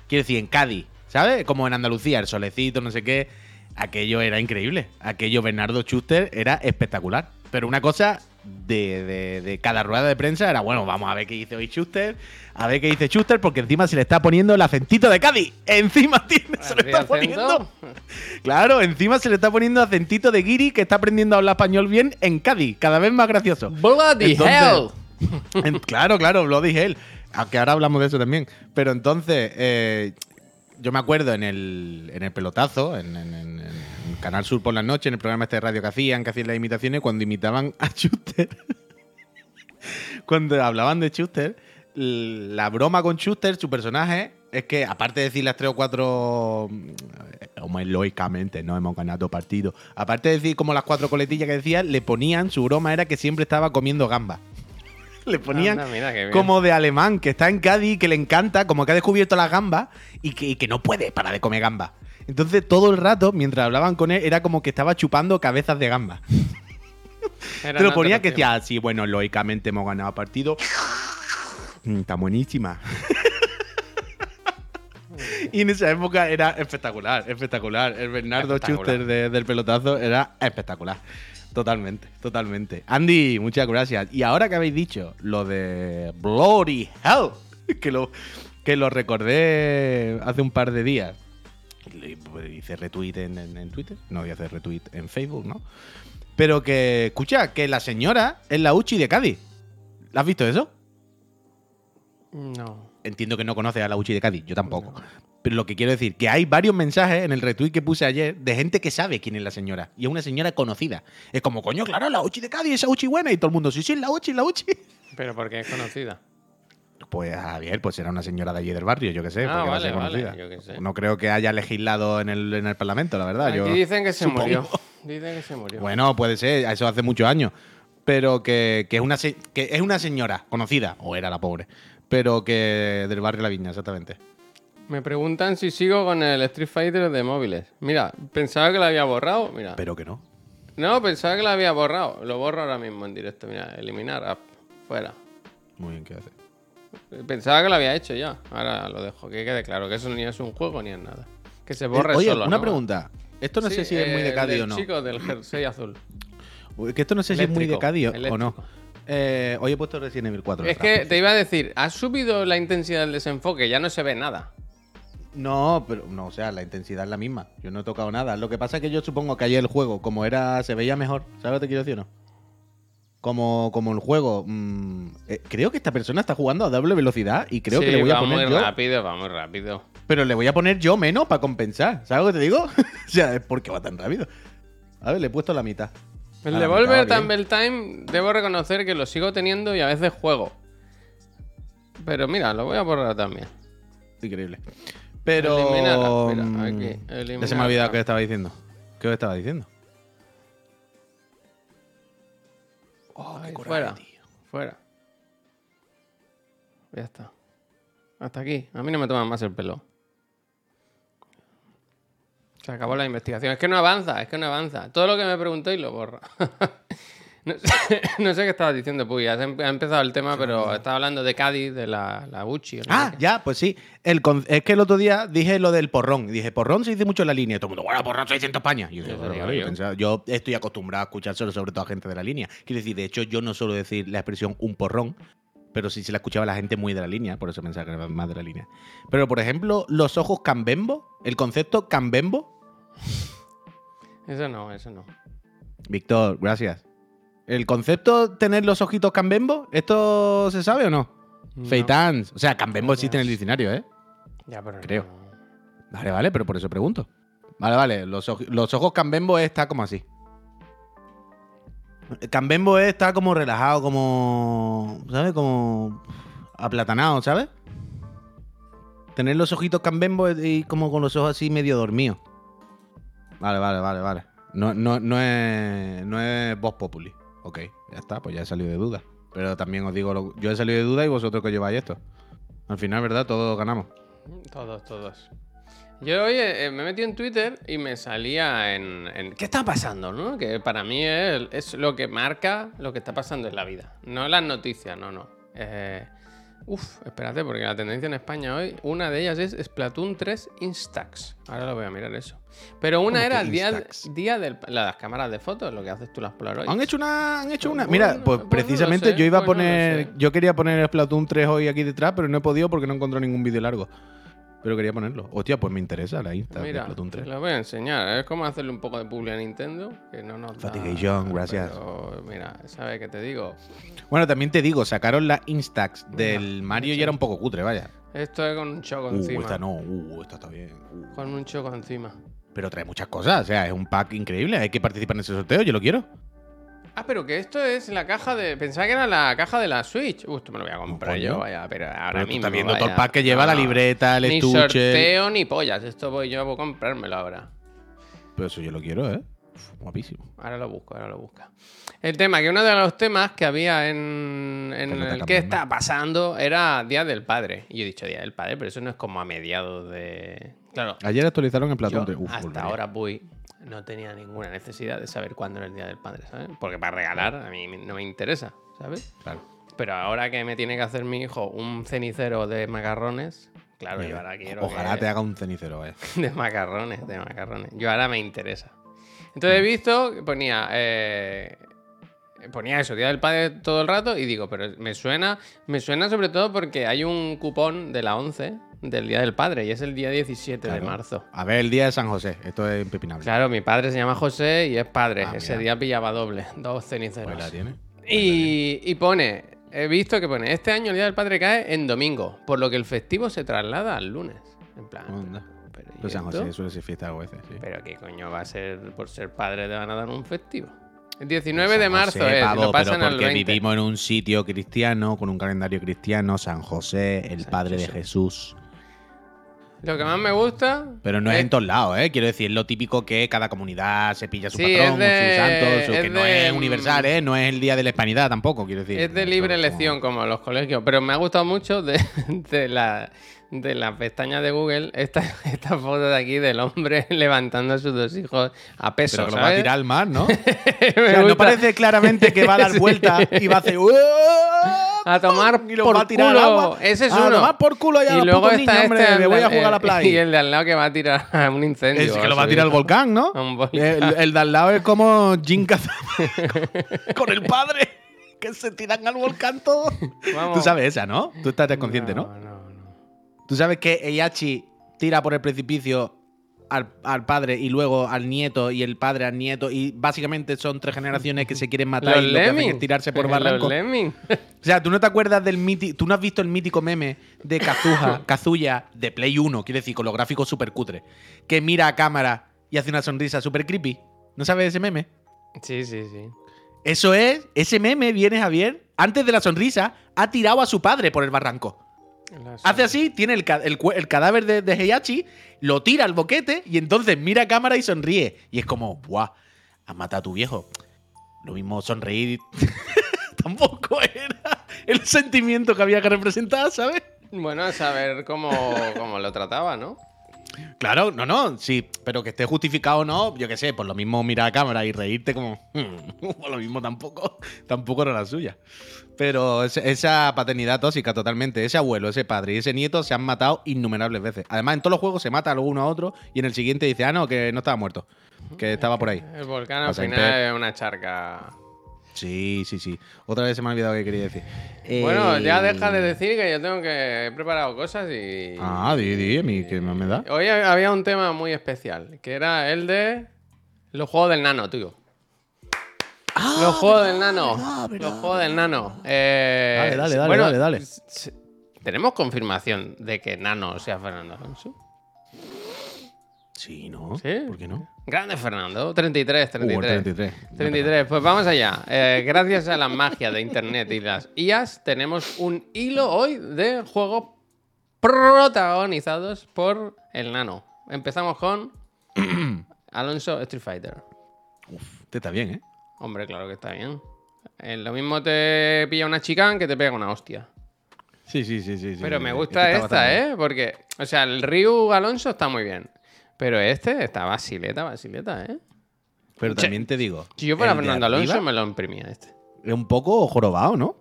Quiero decir, en Cádiz, ¿sabes? Como en Andalucía, el solecito, no sé qué. Aquello era increíble. Aquello Bernardo Schuster era espectacular. Pero una cosa de, de- de cada rueda de prensa era, bueno, vamos a ver qué dice hoy Schuster, a ver qué dice Schuster, porque encima se le está poniendo el acentito de Cádiz. Encima tiene, se le ¿Así está poniendo. Claro, encima se le está poniendo acentito de Guiri que está aprendiendo a hablar español bien en Cádiz. Cada vez más gracioso. Bloody Entonces- hell. En- claro, claro, Bloody Hell. Aunque ahora hablamos de eso también. Pero entonces, eh, yo me acuerdo en el, en el pelotazo, en, en- Canal Sur por la noche, en el programa este de radio que hacían, que hacían las imitaciones, cuando imitaban a Schuster. [laughs] cuando hablaban de Schuster, la broma con Schuster, su personaje, es que aparte de decir las tres o cuatro. Hombre, lógicamente no hemos ganado partido. Aparte de decir como las cuatro coletillas que decía, le ponían, su broma era que siempre estaba comiendo gamba. [laughs] Le ponían mira como de alemán, que está en Cádiz, que le encanta, como que ha descubierto las gambas y que, y que no puede parar de comer gambas. Entonces todo el rato, mientras hablaban con él, era como que estaba chupando cabezas de gamba. [laughs] Era Te lo ponía que decía, sí, bueno, lógicamente hemos ganado partido. [laughs] Mm, Está buenísima. y en esa época era espectacular, espectacular. El Bernardo Espectacular. Schuster de- del pelotazo era espectacular. Totalmente, totalmente. Andy, muchas gracias. Y ahora que habéis dicho lo de Bloody Hell, [laughs] que lo, que lo recordé hace un par de días. Pues, Hice retweet en, en- en Twitter. No voy a hacer retweet en Facebook, ¿no? Pero que, escucha, que la señora es la Uchi de Cádiz. ¿La has visto eso? No. Entiendo que no conoces a la Uchi de Cádiz, yo tampoco. Pero lo que quiero decir, que hay varios mensajes en el retweet que puse ayer de gente que sabe quién es la señora. Y es una señora conocida. Es como, coño, claro, la Uchi de Cádiz, esa Uchi buena. Y todo el mundo, sí, sí, la Uchi, la Uchi. Pero porque es conocida. Pues Javier, pues era una señora de allí del barrio, yo qué sé. Ah, porque va a ser vale, conocida. yo qué sé. No creo que haya legislado en el, en el Parlamento, la verdad. Aquí yo dicen que se supongo. murió. Dicen que se murió. Bueno, puede ser, eso hace muchos años. pero que, que es una se- que es una señora conocida, o era la pobre, pero que del barrio La Viña, exactamente. Me preguntan si sigo con el Street Fighter de móviles. Mira, pensaba que lo había borrado. Mira. Pero que no. No, pensaba que lo había borrado. Lo borro ahora mismo en directo. Mira, eliminar app. Fuera. Muy bien, ¿qué hace? Pensaba que lo había hecho ya. Ahora lo dejo. Que quede claro que eso ni es un juego ni es nada. Que se borre Eh, Oye, solo. una ¿no? pregunta. Esto no Sí, sé si es muy de Cádiz o no. chico del jersey azul. Uy, Que esto no sé si es muy de Cádiz o- o no. Eh, hoy he puesto Resident Evil 4. Es que te iba a decir, ¿has subido la intensidad del desenfoque? Ya no se ve nada. No, pero no, o sea, la intensidad es la misma. Yo no he tocado nada. Lo que pasa es que yo supongo que ayer el juego, como era, se veía mejor. ¿Sabes lo que te quiero decir o no? Como, como el juego. mm, eh, creo que esta persona está jugando a doble velocidad y creo Sí, que le voy a va poner muy yo. rápido, va muy rápido. Pero le voy a poner yo menos para compensar. ¿Sabes lo que te digo? [laughs] o sea, ¿por qué va tan rápido? A ver, le he puesto la mitad. El A la Devolver. Tumble Time, debo reconocer que lo sigo teniendo y a veces juego. Pero mira, lo voy a borrar también. Increíble. Pero. Eliminar, mira, mm, aquí, ya se me ha olvidado qué estaba diciendo. ¿Qué os estaba diciendo? Ay, coraje, fuera, tío. fuera. Ya está. Hasta aquí. A mí no me toman más el pelo. Se acabó la investigación. Es que no avanza, es que no avanza. Todo lo que me preguntéis lo borra. [laughs] no, sé, [coughs] no sé qué estabas diciendo, Puy. Has em- ha empezado el tema, pero estaba hablando de Cádiz, de la, la no Ah, ya, pues sí. El con- es que el otro día dije lo del porrón. Dije, porrón se dice mucho en la línea. Y todo el mundo, bueno, porrón 600 España. Y yo, digo, Eso "Bueno, digo vale", yo yo. pensaba- yo estoy acostumbrado a escuchar solo, sobre todo a gente de la línea. Quiero decir, de hecho, yo no suelo decir la expresión un porrón, pero sí se la escuchaba la gente muy de la línea, por eso pensaba que era más de la línea. Pero, por ejemplo, los ojos cambembo, el concepto cambembo. Eso no, eso no. Víctor, gracias. El concepto tener los ojitos cambembo, ¿esto se sabe o no? No. Feitans. O sea, cambembo existe en el diccionario, ¿eh? Ya, pero Creo. no. Vale, vale, pero por eso pregunto. Vale, vale. Los ojos Cambembo está como así. Cambembo está como relajado, como. ¿Sabes? Como. aplatanado, ¿sabes? Tener los ojitos Cambembo y como con los ojos así medio dormidos. Vale, vale, vale, vale. No, no, no es. No es Voz Populi. Ok, ya está, pues ya he salido de duda. Pero también os digo, lo- yo he salido de duda y vosotros que lleváis esto. Al final, ¿verdad? Todos ganamos. Todos, todos. Yo hoy eh, me metí en Twitter y me salía en, en- ¿Qué está pasando? ¿no? Que para mí es, es lo que marca lo que está pasando en la vida. No las noticias, no, no. Eh, uf, espérate, porque la tendencia en España hoy, una de ellas es Splatoon 3 Instax. Ahora lo voy a mirar eso. Pero una ¿Cómo era el día, día de las cámaras de fotos, lo que haces tú las Polaroid. Han hecho una, han hecho una. Pues Mira, bueno, pues pues no precisamente sé, yo iba a pues poner, yo quería poner Splatoon 3 hoy aquí detrás, pero no he podido porque no encontré ningún vídeo largo. Pero quería ponerlo. Hostia, pues me interesa la Insta de Mira, Splatoon te 3. lo voy a enseñar. Es como hacerle un poco de publi a Nintendo, que no nos da- Fatigation, gracias. pero, mira, ¿sabes qué te digo? Bueno, también te digo, sacaron la Instax del Mario y era un poco cutre, vaya. Esto es con un choco Uh, encima. esta no, uh, esta está bien. uh. Con un choco encima. Pero trae muchas cosas, o sea, es un pack increíble. Hay que participar en ese sorteo, yo lo quiero. Ah, pero que esto es la caja de. Pensaba que era la caja de la Switch. Uh, esto me lo voy a comprar yo, vaya, pero ahora Pero mismo. estás viendo todo el pack que lleva, la libreta, el Ni estuche. sorteo ni pollas. Esto voy yo a comprármelo ahora. Pero eso yo lo quiero, ¿eh? Uf, guapísimo. Ahora lo busco, ahora lo busca. El tema, que uno de los temas que había en, en no el que está pasando era Día del Padre. Y yo he dicho Día del Padre, pero eso no es como a mediados de. Claro, Ayer actualizaron en Splatoon 3. Uf, hasta volvería. ahora voy. No tenía ninguna necesidad de saber cuándo era el Día del Padre, ¿sabes? Porque para regalar a mí no me interesa, ¿sabes? Claro. Pero ahora que me tiene que hacer mi hijo un cenicero de macarrones, claro, yo ahora quiero. Ojalá que- te haga un cenicero, vaya. [laughs] de macarrones, de macarrones. Yo ahora me interesa. Entonces he visto que ponía. eh, ponía eso, Día del Padre todo el rato. Y digo, pero me suena. Me suena sobre todo porque hay un cupón de la 11 del Día del Padre. Y es el día 17 de marzo. A ver, el día de San José. Esto es impepinable. Claro, mi padre se llama José y es padre. Ah, Ese mira. día pillaba doble, dos ceniceros. Pues la tiene. Y, y pone, he visto que pone, este año el Día del Padre cae en domingo, por lo que el festivo se traslada al lunes. En plan, Onda. pero, ¿y Pues San? José suele ser fiesta a veces, sí. Pero qué coño va a ser por ser padre te van a dar un festivo. El 19 de San marzo José, es, pavo, lo pasan pero al porque 20. vivimos en un sitio cristiano, con un calendario cristiano, San José, el San padre de. Jesús. Lo que más me gusta. Pero no es en todos lados, ¿eh? Quiero decir, lo típico que cada comunidad se pilla su Sí, patrón, de- sus santos, o es que no es universal, ¿eh? No es el día de la hispanidad tampoco, quiero decir. Es de libre elección, como los colegios. Pero me ha gustado mucho de, [laughs] de la, de la pestaña de Google esta, [laughs] esta foto de aquí del hombre [laughs] levantando a sus dos hijos a peso. Pero que lo va a tirar al mar, ¿no? [laughs] O Me sea, no parece claramente que va a dar vuelta y va a hacer. A tomar y lo por va a tirar al culo. agua. Ese es a uno. tomar por culo ya y luego está niños, hombre, este me voy a al- jugar a la playa. Y el de al lado que va a tirar a un incendio. Es que lo va a tirar al volcán, ¿no? Volcán. El, el de al lado es como Kazama con el padre, que se tiran al volcán todos. Tú sabes esa, ¿no? Tú estás consciente, ¿no? No, no, no. Tú sabes que Eiichi tira por el precipicio al, al padre y luego al nieto y el padre al nieto y básicamente son tres generaciones que se quieren [laughs] matar Los y lo que hacen es tirarse por [laughs] barranco. [laughs] O sea, tú no te acuerdas del mítico. Tú no has visto el mítico meme de Kazuha, Kazuya de Play 1, quiere decir, con los gráficos súper cutre, que mira a cámara y hace una sonrisa súper creepy. ¿No sabes ese meme? Sí, sí, sí. Eso es, ese meme viene Javier, antes de la sonrisa, ha tirado a su padre por el barranco. Las- Hace así, tiene el, el cadáver de, de Heihachi, lo tira al boquete y entonces mira a cámara y sonríe. Y es como, ¡buah! Has matado a tu viejo. Lo mismo sonreír [laughs] tampoco era el sentimiento que había que representar, ¿sabes? Bueno, a saber cómo, cómo lo trataba, ¿no? Claro, no, no, sí, pero que esté justificado o no, yo qué sé, por lo mismo mirar a cámara y reírte como, "Hmm", [laughs] por lo mismo tampoco, tampoco era la suya. Pero esa paternidad tóxica totalmente, ese abuelo, ese padre y ese nieto se han matado innumerables veces. Además, en todos los juegos se mata uno a otro y en el siguiente dice, ah, no, que no estaba muerto, que estaba por ahí. [laughs] El volcán al final es una charca. Sí, sí, sí. Otra vez se me ha olvidado qué quería decir. Bueno, ya deja de decir que yo tengo que he preparado cosas y. Ah, di, di, a mí que más me da. Hoy había un tema muy especial, que era el de los juegos del nano, tío. Los juegos del nano. los juegos del nano. Eh, Dale, dale, dale, bueno, dale, dale. ¿Tenemos confirmación de que Nano sea Fernando Alonso? Sí, ¿no? ¿Sí? ¿Por qué no? Grande Fernando, 33, 33. Uh, 33. 33, pues vamos allá. Eh, gracias a la magia de internet y las IAS, tenemos un hilo hoy de juegos protagonizados por el nano. Empezamos con [clears throat] Alonso Street Fighter. Este está bien, ¿eh? Hombre, claro que está bien. Eh, lo mismo te pilla una chica que te pega una hostia. Sí, sí, sí, sí. Pero sí, me gusta Este está esta. ¿eh? Porque, o sea, el Ryu Alonso está muy bien. Pero este está basileta, basileta, ¿eh? Pero Che, también te digo. Si yo fuera Fernando Alonso, me lo imprimía este. Es un poco jorobado, ¿no?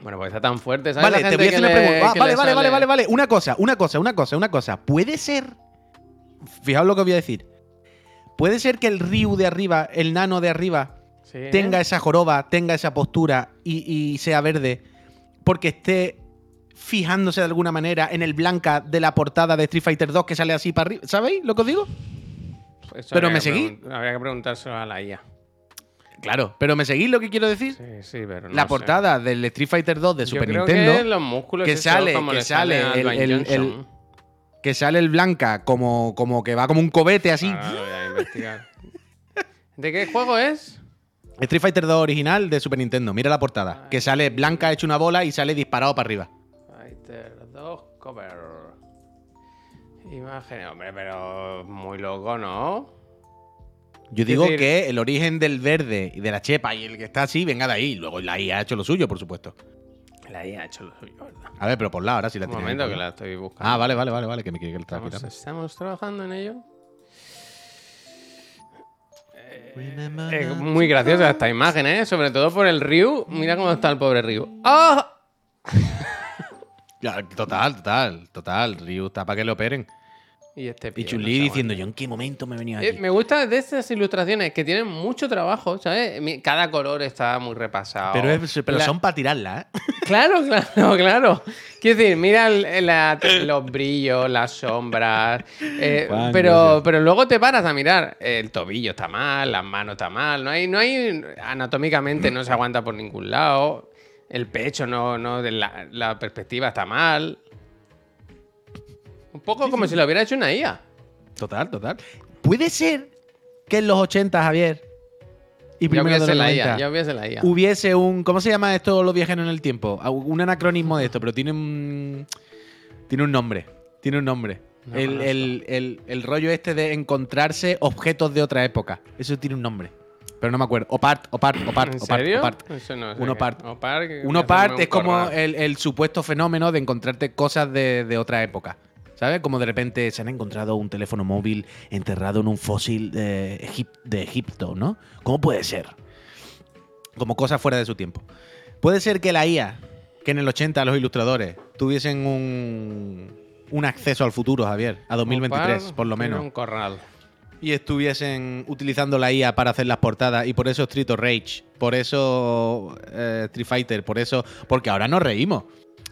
Bueno, pues está tan fuerte, ¿sabes? Vale, te voy a hacer una pregunta. Vale, le vale, vale, vale, vale. Una cosa, una cosa, una cosa, una cosa. ¿Puede ser. Fijaos lo que voy a decir. ¿Puede ser que el Ryu de arriba, el nano de arriba, Sí. tenga esa joroba, tenga esa postura y, y sea verde porque esté fijándose de alguna manera en el blanca de la portada de Street Fighter 2 que sale así para arriba? ¿Sabéis lo que os digo? Eso pero me seguí. Habría que preguntárselo a la IA. Claro, pero ¿me seguís lo que quiero decir? Sí, sí, pero no la sé. portada del Street Fighter 2 de Yo Super creo Nintendo. que los músculos que sale- como que le sale el- que sale el blanca como, como que va como un cobete así. Lo voy a investigar. ¿De qué juego es? Street Fighter 2 original de Super Nintendo. Mira la portada. Que sale blanca hecho una bola y sale disparado para arriba. Fighter 2 cover. Imagen, hombre, pero muy loco, ¿no? Yo digo decir- que el origen del verde y de la chepa y el que está así venga de ahí. Luego la IA ha hecho lo suyo, por supuesto. La IA ha hecho lo suyo, ¿verdad? A ver, pero por la ahora sí la Un tiene. momento ahí, que la la- estoy buscando. Ah, vale, vale, vale, vale. Que me quiere que Estamos, traje. estamos trabajando en ello. Es muy graciosa esta imagen, ¿eh? Sobre todo por el Ryu. Mira cómo está el pobre Ryu. ¡Ah! Ya, Total, total, total. Ryu está para que lo operen. Y este Y no diciendo, yo en qué momento me he venido Eh, aquí. me gusta de estas ilustraciones que tienen mucho trabajo, ¿sabes? Cada color está muy repasado. Pero, es- pero La- son para tirarla, ¿eh? [laughs] Claro, claro, [laughs] claro. Quiero decir, mira la- los brillos, las sombras. eh, pero, pero luego te paras a mirar. El tobillo está mal, las manos está mal. No hay, no hay. Anatómicamente no se aguanta por ningún lado. El pecho no, no, la perspectiva está mal. Un poco como si lo hubiera hecho una IA. Total, total. Puede ser que en los 80, Javier, y Ya primero de hubiese la 90, IA, ya hubiese la IA. hubiese un. ¿Cómo se llama esto los viajeros en el tiempo? Un anacronismo de esto, pero tiene un. Tiene un nombre. Tiene un nombre. No el, el- el- el rollo este de encontrarse objetos de otra época. Eso tiene un nombre. Pero no me acuerdo. Opart, opart, opart, ¿En opart, serio? opart. Eso no sé Un opart. Opart, Un opart es como el supuesto fenómeno de encontrarte cosas de, de otra época. ¿Sabes? Como de repente se han encontrado un teléfono móvil enterrado en un fósil de, Egip- de Egipto, ¿no? ¿Cómo puede ser? Como cosas fuera de su tiempo. Puede ser que la IA, que en el 80 los ilustradores tuviesen un, un acceso al futuro, Javier, a 2023, Opart por lo menos un corral. y estuviesen utilizando la IA para hacer las portadas y por eso Street of Rage, por eso eh, Street Fighter, por eso, porque ahora nos reímos.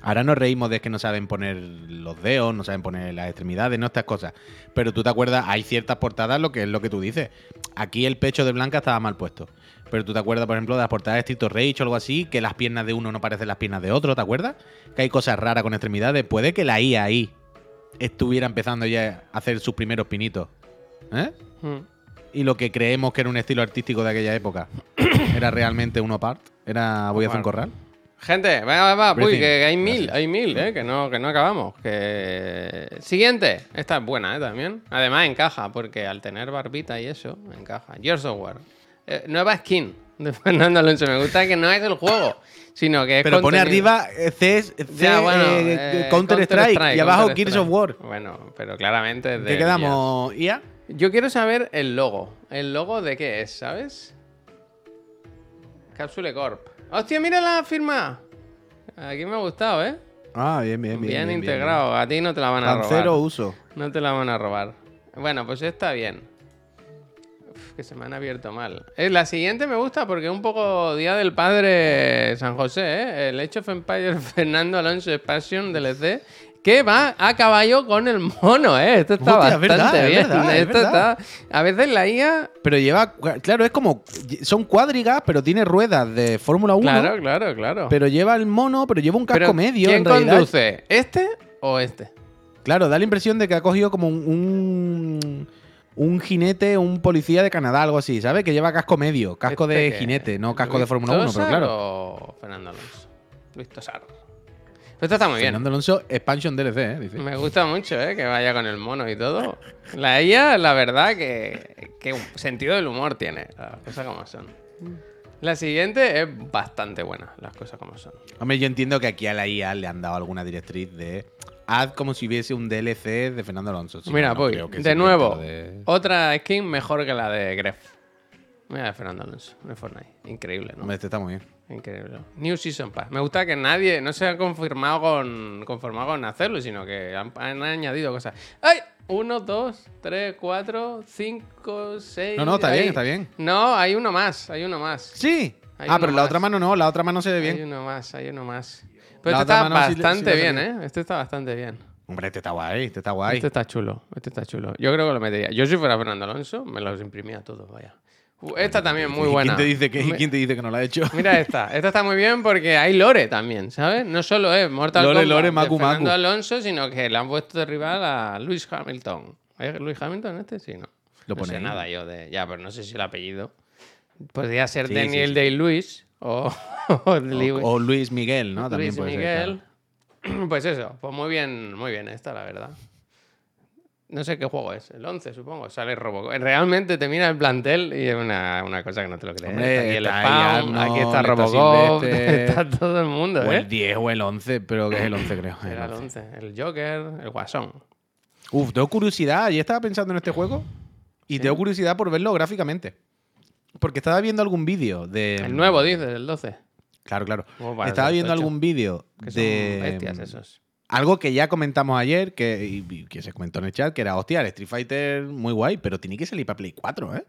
Ahora nos reímos de que no saben poner los dedos, no saben poner las extremidades, no estas cosas. Pero tú te acuerdas, hay ciertas portadas, lo que es lo que tú dices. Aquí el pecho de Blanca estaba mal puesto. Pero tú te acuerdas, por ejemplo, de las portadas de of Rage o algo así, que las piernas de uno no parecen las piernas de otro, ¿te acuerdas? Que hay cosas raras con extremidades. Puede que la IA ahí estuviera empezando ya a hacer sus primeros pinitos. ¿Eh? Mm. y lo que creemos que era un estilo artístico de aquella época era realmente un opart. Era voy a hacer un corral. Gente, va, va, va. Uy, que hay mil, hay mil, eh, que no, que no acabamos. Que... Siguiente. Esta es buena, eh, también. Además encaja, porque al tener barbita y eso, encaja. Gears of War. Eh, nueva skin [laughs] de Fernando Alonso. Me gusta que no es el juego, sino que es Pero pone contenido. arriba eh, CS, Ya, bueno, eh, eh, Counter Strike y abajo. Gears of War. Bueno, pero claramente es de ¿Qué quedamos, IA? Yo quiero saber el logo. ¿El logo de qué es, sabes? Capsule Corp. ¡Hostia, mira la firma! Aquí me ha gustado, ¿eh? Ah, bien, bien, Bien, bien. integrado. A ti no te la van a robar. Cero uso. No te la van a robar. Bueno, pues está bien. Uf, que se me han abierto mal. Eh, la siguiente me gusta porque es un poco Día del Padre San José, ¿eh? El Age of Empires [laughs] Fernando Alonso Expansion DLC. Que va a caballo con el mono, ¿eh? Esto está Hostia, bastante verdad, es bien. verdad, es Esto está... A veces la IA... Pero lleva, claro, es como, son cuadrigas, pero tiene ruedas de Fórmula 1. Claro, claro, claro. Pero lleva el mono, pero lleva un casco Pero, medio. ¿Quién en conduce? ¿Este o este? Claro, da la impresión de que ha cogido como un, un, un jinete, un policía de Canadá, algo así, ¿sabes? Que lleva casco medio, casco ¿Este de qué? jinete, no casco de ¿Luis Fórmula 1, pero claro. o Fernando Alonso? Luis Tosar. Esto está muy bien. Fernando Alonso, Expansion DLC, ¿eh? Dice. Me gusta mucho, ¿eh? Que vaya con el mono y todo. La IA, la verdad, que, que sentido del humor tiene. Las cosas como son. La siguiente es bastante buena, las cosas como son. Hombre, yo entiendo que aquí a la IA le han dado alguna directriz de haz como si hubiese un DLC de Fernando Alonso. Si Mira, no, no voy. De nuevo, de- otra skin mejor que la de Gref. Mira de Fernando Alonso, de Fortnite. Increíble, ¿no? Este está muy bien. Increíble. New Season Pass. Me gusta que nadie no se ha confirmado con, conformado con hacerlo, sino que han, han añadido cosas. ¡Ay! Uno, dos, tres, cuatro, cinco, seis. No, no, está bien, está bien. No, hay uno más, hay uno más. Sí. Hay ah, pero la otra mano no, la otra mano se ve Hay bien. uno más, hay uno más. Pero La este está sí sí bastante bien. ¿eh? Este está bastante bien. Hombre, este está guay, este está guay. Este está chulo, este está chulo. Yo creo que lo metería. Yo si fuera Fernando Alonso, me los imprimía todos, vaya. Esta también muy ¿Y buena. ¿Quién te, dice que, ¿Quién te dice que no la ha hecho? Mira esta. Esta está muy bien porque hay lore también, ¿sabes? No solo es Mortal Lore, Kombat lore, de Macu, Fernando Macu. Alonso, sino que le han puesto de rival a Lewis Hamilton. ¿Es Lewis Hamilton este? Sí, no. Lo no pone sé ahí. nada yo de... Ya, pero no sé si el apellido. Podría ser Sí, Daniel sí, sí. Day-Lewis o, [laughs] o Lewis, O, o Luis Miguel, ¿no? También Luis puede ser, Miguel. claro. [clears throat] Pues eso, pues muy bien, muy bien esta, la verdad. No sé qué juego es, el 11 supongo, sale Robocop. Realmente te mira el plantel y es una, una cosa que no te lo crees. Hombre, aquí el Spawn, aquí está Robocop, [laughs] está todo el mundo, O ¿eh? el 10 o el 11, pero que es el 11, creo. el Era el 11. 11, el Joker, el Guasón. Uf, tengo curiosidad. Ayer estaba pensando en este juego y Sí. tengo curiosidad por verlo gráficamente. Porque estaba viendo algún vídeo de. El nuevo, dices, el 12. Claro, claro. Estaba viendo algún vídeo son de. bestias esos. Algo que ya comentamos ayer, que, que se comentó en el chat, que era, hostia, el Street Fighter muy guay, pero tiene que salir para Play 4, ¿eh?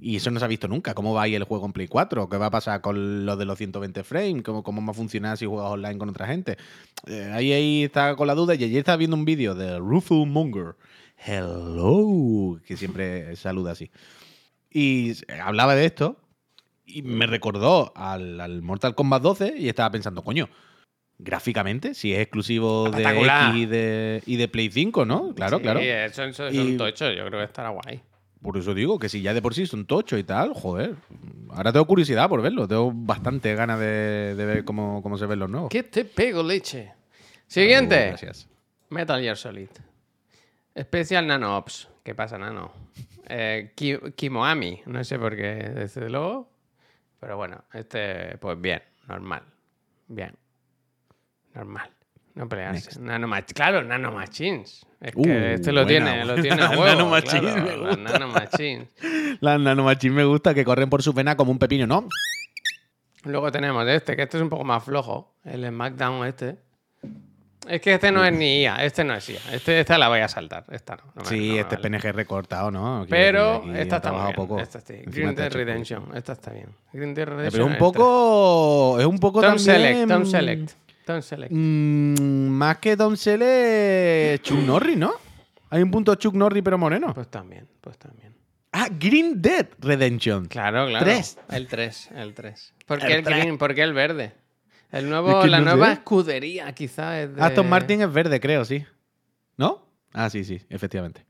Y eso no se ha visto nunca. ¿Cómo va a ir el juego en Play 4? ¿Qué va a pasar con lo de los 120 frames? ¿Cómo, cómo va a funcionar si juegas online con otra gente? Eh, ahí, ahí está con la duda. Y ayer estaba viendo un vídeo de Rufus Monger. Hello. Que siempre saluda así. Y hablaba de esto. Y me recordó al, al Mortal Kombat 12 y estaba pensando, coño, gráficamente, si es exclusivo de. X y de, y de Play 5, ¿no? Claro, Sí, claro. eso, eso es Y- un tocho, yo creo que estará guay. Por eso digo que si ya de por sí son tocho y tal, joder. Ahora tengo curiosidad por verlo. Tengo bastante ganas de, de ver cómo, cómo se ven los nuevos. ¿Qué te pego, leche? Siguiente. gracias. Metal Gear Solid. Special Nano Ops. ¿Qué pasa, Nano? Eh, Ki- Kimoami. No sé por qué, desde luego. Pero bueno, este, pues bien, normal. Bien. Normal. No pelearse. Nano Mach- Claro, Nano Machines. Es que Uh, este lo buena, tiene, lo tiene [laughs] a huevo. Claro, me las gusta. Nanomachines [laughs] me gusta que corren por su vena como un pepino, ¿no? Luego tenemos este, que este es un poco más flojo. El SmackDown este. Es que este no es ni IA, este no es IA. Este, esta la voy a saltar. Esta no. no Sí, no este vale. PNG recortado, ¿no? Aquí- Pero aquí esta está muy bien. poco. Esta sí. Green Dead Redemption. Esta está bien. Green Dead Redemption. Pero un poco. Es un poco Tom también. Select, Tom Select. Tom Select. Mm, más que Tom Select, Chuck [clears throat] Norris, ¿no? Hay un punto Chuck Norris, pero moreno. Pues también, pues también. Ah, Green Dead Redemption. Claro, claro. Tres. El 3, el 3. ¿Por qué El green? ¿Por qué el verde? El nuevo, Es que la no nueva sé. escudería, quizás. Es de... Aston Martin es verde, creo, sí. ¿No? Ah, sí, sí, efectivamente.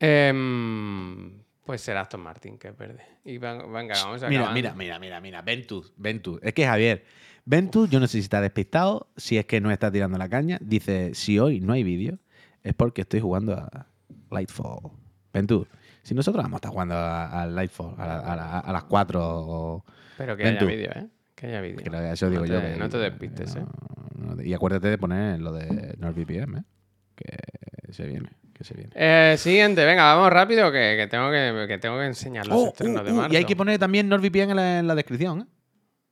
Em, pues será Aston Martin, que es verde. Y venga, vamos a Mira, mira, mira, mira, mira. Ventus, Ventus. Es que Javier, Ventus, yo no sé si está despistado, si es que no está tirando la caña. Dice, si hoy no hay vídeo, es porque estoy jugando a Lightfall. Ventus, si nosotros vamos a estar jugando a, a Lightfall a, la- a la- a las 4 o... Pero que haya vídeo, ¿eh? Que haya vídeo. que eso digo no yo. te- que- no te despistes, ¿eh? no- y acuérdate de poner lo de NordVPN, ¿eh? Que se viene, que se viene. Eh, siguiente, venga, vamos rápido que, que tengo, que, que tengo que enseñar los Oh, estrenos uh, de uh, marzo. y hay que poner también NordVPN en la, en la descripción, ¿eh?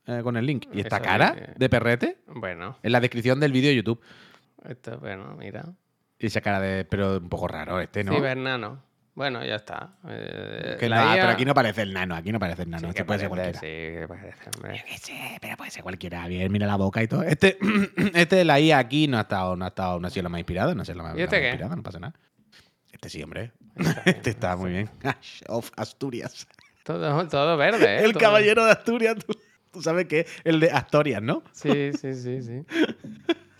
Eh, con el link. Y esta Eso cara de perrete Bueno, en la descripción del vídeo de YouTube. esto, bueno, mira. Y esa cara de. Pero un poco raro este, ¿no? Cibernano. Bueno, ya está. Eh, Que la la- IA pero aquí no parece el nano, aquí no parece el nano. Sí, este que puede ser parece, cualquiera. Sí, que parece, hombre. Yo qué sé, pero puede ser cualquiera. Javier, mira la boca y todo. Este, [clears throat] este de la IA aquí no ha estado, no ha estado, no ha sido la más inspirada, no ha sido la más, ¿Y este la más qué? inspirada, no pasa nada. Este sí, hombre. [laughs] Está bien, Este está muy bien. [laughs] Ash of Asturias. Todo, todo verde, ¿eh? El Todo- caballero de Asturias, tú, tú sabes que es el de Asturias, ¿no? Sí, sí, sí, sí.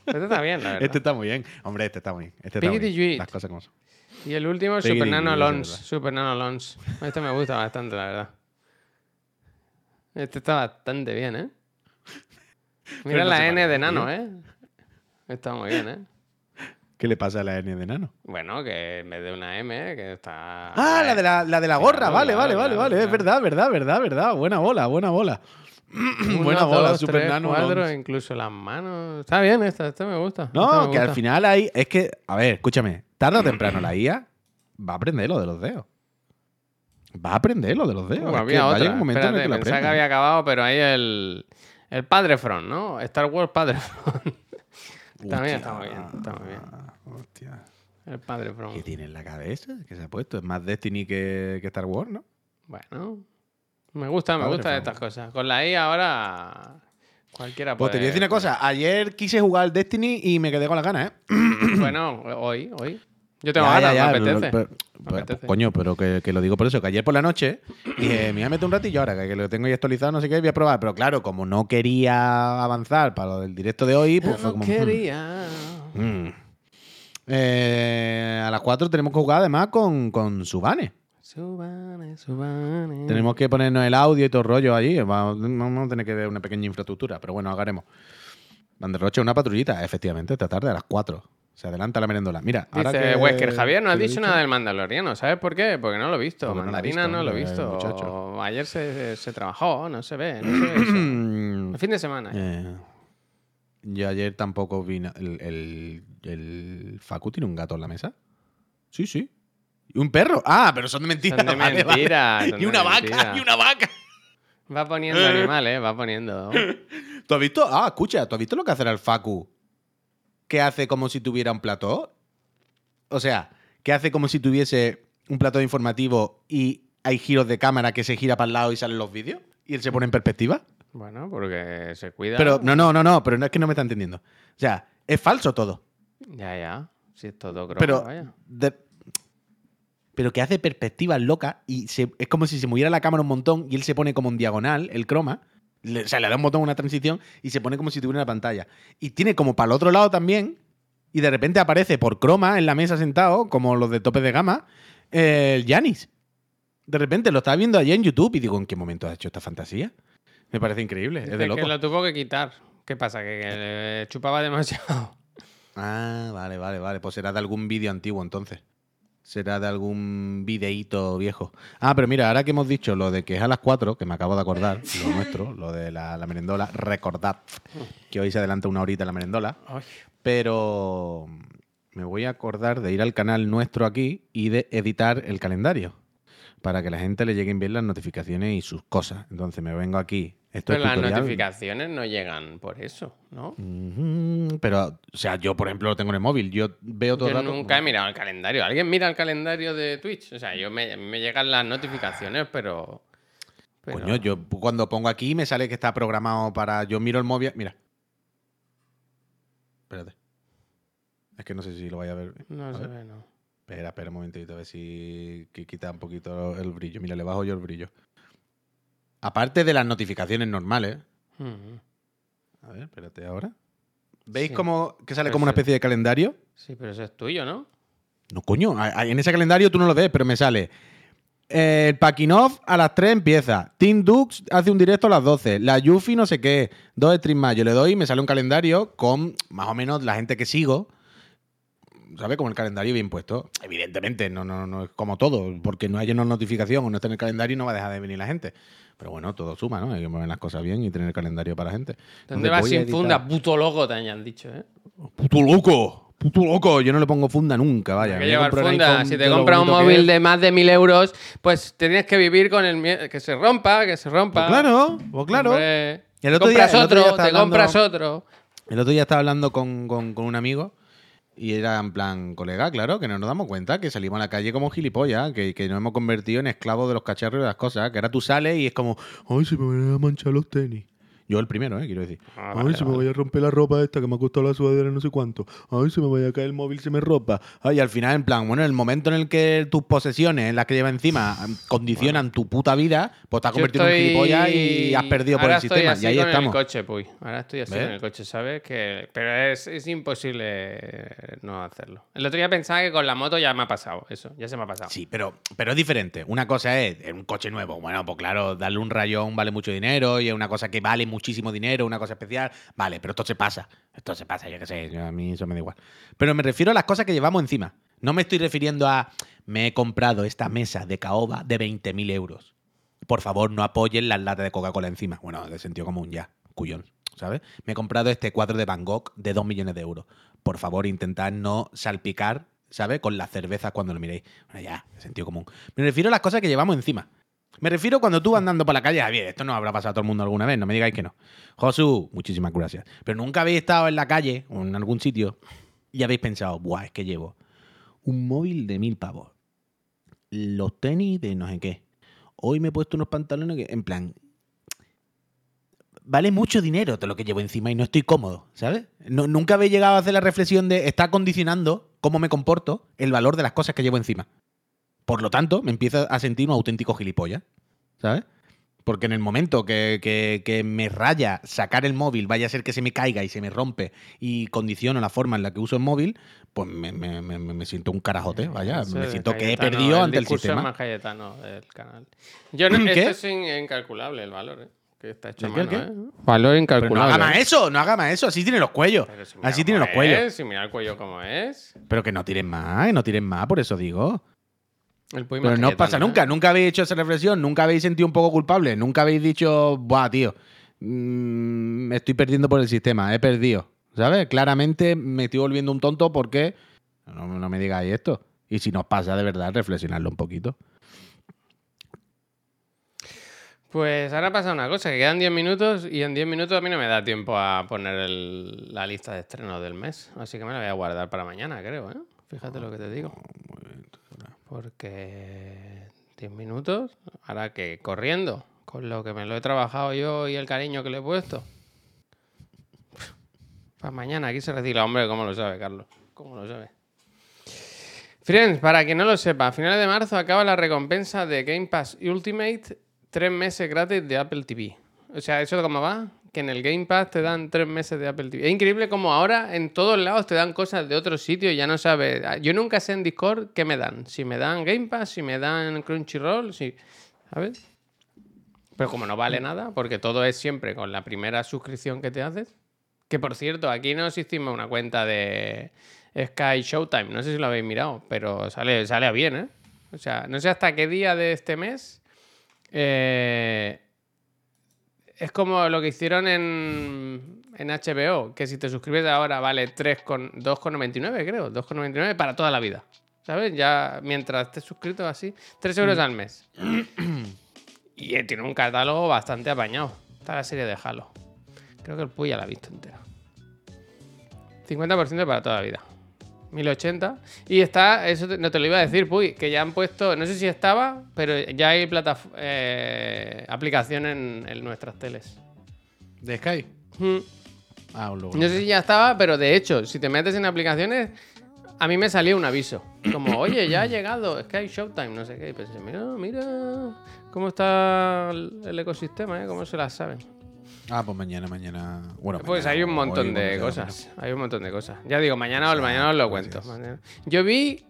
Este está bien, la verdad. Este está muy bien. Hombre, este está muy bien. Este está muy bien. Las cosas como son. Y el último, Piggity Super Nano Alonso. Super Nano Alonso. Este me gusta bastante, la verdad. Este está bastante bien, ¿eh? Mira no la N de nano, ¿eh? Está muy bien, ¿eh? ¿Qué le pasa a la N de nano? Bueno, que en vez de una M, que está... Ah, la de la, la de la gorra. Vale, vale, vale, vale. Es verdad, verdad, verdad, verdad. Buena bola, buena bola. Uno, buena bola, dos, Super tres, Nano. cuatro, incluso las manos. Está bien esta, esta me gusta. No, me que al final hay. Es que, a ver, escúchame. Tarde o temprano la IA va a aprender lo de los dedos. Va a aprender lo de los dedos. Uh, Es que había otra. un momento en el que pensaba que había acabado, pero ahí el... El Padre Front, ¿no? Star Wars Padre [laughs] Front. También está muy bien, está muy bien. Hostia. El Padre ¿Qué Front. tiene en la cabeza? ¿Qué se ha puesto? Es más Destiny que, que Star Wars, ¿no? Bueno, me gusta, me gustan estas cosas. Con la I ahora cualquiera Pues puede... te voy a decir una cosa. Ayer quise jugar al Destiny y me quedé con las ganas, ¿eh? [clears throat] Bueno, hoy, hoy. Yo tengo Ya, ganas, ya, ya, me apetece. pero- Me pero- apetece. coño, pero que, que lo digo por eso, que ayer por la noche [clears throat] dije, me voy a meter un ratillo ahora, que, que lo tengo ahí actualizado, no sé qué, voy a probar. Pero claro, como no quería avanzar para lo del directo de hoy, pues Yo fue no como. quería. mm, mm. Eh, a las 4 tenemos que jugar además con, con Subane. Subane, subane. Tenemos que ponernos el audio y todo el rollo allí. Vamos, a tener que ver una pequeña infraestructura, pero bueno, hagaremos. Banderroche, una patrullita, efectivamente, esta tarde a las 4. Se adelanta la merendola. Mira, ahora Dice que- Wesker, Javier, no has dicho dicho- nada del Mandaloriano. ¿Sabes por qué? Porque no lo he visto. Porque no lo ha Mandarina visto, no lo he visto. muchacho. Ayer se, se trabajó, no se ve. No se ve eso. [clears throat] El fin de semana. Eh, yo ayer tampoco vi. el, el Facu tiene un gato en la mesa. Sí, sí. ¿Y un perro? Ah, pero son de mentira. Son de vale, vale. mentira, [laughs] son Y de una vaca, y una vaca. Va poniendo animales, va poniendo. ¿Tú has visto? Ah, escucha, ¿tú has visto lo que hace el Facu? Que hace como si tuviera un plató. O sea, que hace como si tuviese un plató informativo y hay giros de cámara que se gira para el lado y salen los vídeos. Y él se pone en perspectiva. Bueno, porque se cuida. Pero no, no, no, no, pero no es que no me está entendiendo. O sea, es falso todo. Ya, ya. Si es todo croma, pero, vaya. de- pero que hace perspectivas locas y se- es como si se moviera la cámara un montón y él se pone como en diagonal, el croma. Le- o sea, le da un botón, una transición y se pone como si tuviera una pantalla. Y tiene como para el otro lado también y de repente aparece por croma en la mesa sentado, como los de tope de gama, eh, el Yanis. De repente lo estaba viendo ayer en YouTube y digo, ¿en qué momento has hecho esta fantasía? Me parece increíble, es de loco. que lo tuvo que quitar. ¿Qué pasa? Que, que le chupaba demasiado. Ah, vale, vale, vale. Pues será de algún vídeo antiguo entonces. Será de algún videíto viejo. Ah, pero mira, ahora que hemos dicho lo de que es a las 4, que me acabo de acordar, [laughs] lo nuestro, lo de la, la merendola, recordad que hoy se adelanta una horita la merendola, pero me voy a acordar de ir al canal nuestro aquí y de editar el calendario para que la gente le lleguen bien las notificaciones y sus cosas. Entonces me vengo aquí. Pero las notificaciones no llegan por eso, ¿no? Pero, o sea, yo por ejemplo lo tengo en el móvil. Yo veo todo Yo el rato- nunca he mirado el calendario. ¿Alguien mira el calendario de Twitch? O sea, yo me, llegan las notificaciones, pero... pero- Coño, yo cuando pongo aquí me sale que está programado para. Yo miro el móvil. Mira. Espérate. Es que no sé si lo vaya a ver. No A se ver. ve, no. Espera, espera un momentito, a ver si quita un poquito el brillo. Mira, le bajo yo el brillo. Aparte de las notificaciones normales. A ver, espérate ahora. ¿Veis Sí. como que sale Pero como una especie de calendario? Sí, pero eso es tuyo, ¿no? No, coño. En ese calendario tú no lo ves, pero me sale. eh, El Pakinov a las 3 empieza. Team Dux hace un directo a las 12. La Yuffie no sé qué. Dos streams más. Yo le doy y me sale un calendario con más o menos la gente que sigo. ¿Sabes? Como el calendario bien puesto. Evidentemente, no, no, no es como todo. Porque no hay una notificación o no está en el calendario no va a dejar de venir la gente. Pero bueno, todo suma, ¿no? Hay que mover las cosas bien y tener el calendario para la gente. ¿Dónde vas sin funda? Puto loco te hayan dicho, ¿eh? ¡Puto loco! ¡Puto loco! Yo no le pongo funda nunca, vaya. Que llevar funda. Si te compras un móvil de más de mil euros, pues tienes que vivir con el miedo. Que se rompa, que se rompa. Pues claro, pues claro. Hombre, El te otro día- compras el otro día otro, te compras otro. El otro día estaba hablando con, con- con un amigo y era en plan, colega, claro, que no nos damos cuenta que salimos a la calle como gilipollas, que, que nos hemos convertido en esclavos de los cacharros y de las cosas, que ahora tú sales y es como, ay, se me van a manchar los tenis. Yo el primero, ¿eh? quiero decir. Ah, Ay, vale, se me vaya a romper la ropa esta que me ha costado la sudadera no sé cuánto. Ay, se me vaya a caer el móvil, se me ropa. Ay, al final, en plan, bueno, en el momento en el que tus posesiones, en las que lleva encima, am, condicionan tu puta vida, pues te has convertido en un gilipollas y has perdido por el estoy sistema. así Y ahí con estamos. el coche, Puy. Ahora estoy así ¿Ves? con el coche, ¿sabes? Que... Pero es, es imposible no hacerlo. El otro día pensaba que con la moto ya me ha pasado eso. Ya se me ha pasado. Sí, pero, pero es diferente. Una cosa es en un coche nuevo. Bueno, pues claro, darle un rayón vale mucho dinero y es una cosa que vale muchísimo dinero, una cosa especial. Vale, pero esto se pasa. Esto se pasa, yo qué sé, a mí eso me da igual. Pero me refiero a las cosas que llevamos encima. No me estoy refiriendo a me he comprado esta mesa de caoba de 20.000 euros. Por favor, no apoyen las latas de Coca-Cola encima. Bueno, de sentido común ya, cuyón, ¿sabes? Me he comprado este cuadro de Van Gogh de 2 millones de euros. Por favor, intentad no salpicar, ¿sabes? Con las cervezas cuando lo miréis. Bueno, ya, sentido común. Me refiero a las cosas que llevamos encima. Me refiero cuando tú andando por la calle, Javier, esto no habrá pasado a todo el mundo alguna vez, no me digáis que no. Josu, muchísimas gracias. Pero nunca habéis estado en la calle o en algún sitio y habéis pensado, buah, es que llevo un móvil de mil pavos, los tenis de no sé qué. Hoy me he puesto unos pantalones que, en plan, vale mucho dinero todo lo que llevo encima y no estoy cómodo, ¿sabes? No- nunca habéis llegado a hacer la reflexión de está condicionando cómo me comporto el valor de las cosas que llevo encima. Por lo tanto, me empiezo a sentir un auténtico gilipollas, ¿sabes? Porque en el momento que, que- que me raya sacar el móvil, vaya a ser que se me caiga y se me rompe y condiciono la forma en la que uso el móvil, pues me, me- me- me siento un carajote, vaya. Eso me siento que he perdido ante el sistema. más Cayetano del canal. Yo no, ¿Qué? Esto es in- incalculable el valor, ¿eh? Que está hecho a ¿El mano, el? ¿eh? Valor Pero no incalculable. haga más eso, no haga más eso. Así tiene los cuellos. Si Así tiene cómo los cuellos. es, Si mira el cuello como es. Pero que no tiren más, que no tiren más, por eso digo. El Pero no os pasa nunca, nunca habéis hecho esa reflexión, nunca habéis sentido un poco culpable, nunca habéis dicho, buah, tío, mm, me estoy perdiendo por el sistema, he perdido. ¿Sabes? Claramente me estoy volviendo un tonto porque no, no me digáis esto. Y si nos pasa de verdad, reflexionarlo un poquito. Pues ahora pasa una cosa, que quedan 10 minutos y en 10 minutos a mí no me da tiempo a poner el- la lista de estrenos del mes. Así que me la voy a guardar para mañana, creo, ¿eh? Fíjate lo que te digo. Porque 10 minutos, ahora que corriendo, con lo que me lo he trabajado yo y el cariño que le he puesto. [laughs] Para mañana, aquí se recicla, hombre, ¿cómo lo sabe, Carlos? ¿Cómo lo sabe? Friends, para quien no lo sepa, a finales de marzo acaba la recompensa de Game Pass Ultimate, tres meses gratis de Apple TV. O sea, ¿eso cómo va? Que en el Game Pass te dan tres meses de Apple TV. Es increíble como ahora en todos lados te dan cosas de otros sitios y ya no sabes. Yo nunca sé en Discord qué me dan. Si me dan Game Pass, si me dan Crunchyroll, si... ¿Sabes? Pero como no vale nada, porque todo es siempre con la primera suscripción que te haces, Que por cierto, aquí nos hicimos una cuenta de Sky Showtime. No sé si lo habéis mirado, pero sale, sale a bien, ¿eh? O sea, no sé hasta qué día de este mes. eh, es como lo que hicieron en, en HBO, que si te suscribes ahora vale 3 con, 2,99 creo, 2,99 para toda la vida. ¿Sabes? Ya mientras estés suscrito así, 3 euros al mes. [clears throat] y eh, tiene un catálogo bastante apañado. Está la serie de Halo. Creo que el Puy ya la ha visto entera. 50% para toda la vida. 1080. Y está, eso te- no te lo iba a decir, Puy, que ya han puesto, no sé si estaba, pero ya hay plataf- eh, aplicación en, en nuestras teles. ¿De Sky? Mm. Ah. No sé si ya estaba, pero de hecho, si te metes en aplicaciones, a mí me salía un aviso. Como, oye, ya ha llegado Sky Showtime, no sé qué. Y pensé, mira, mira cómo está el el ecosistema, ¿eh? Cómo se las saben. Ah, pues mañana, mañana. Bueno, Pues mañana hay un montón de cosas. Hay un montón de cosas. Ya digo, mañana, O sea, mañana os lo gracias. cuento. Yo vi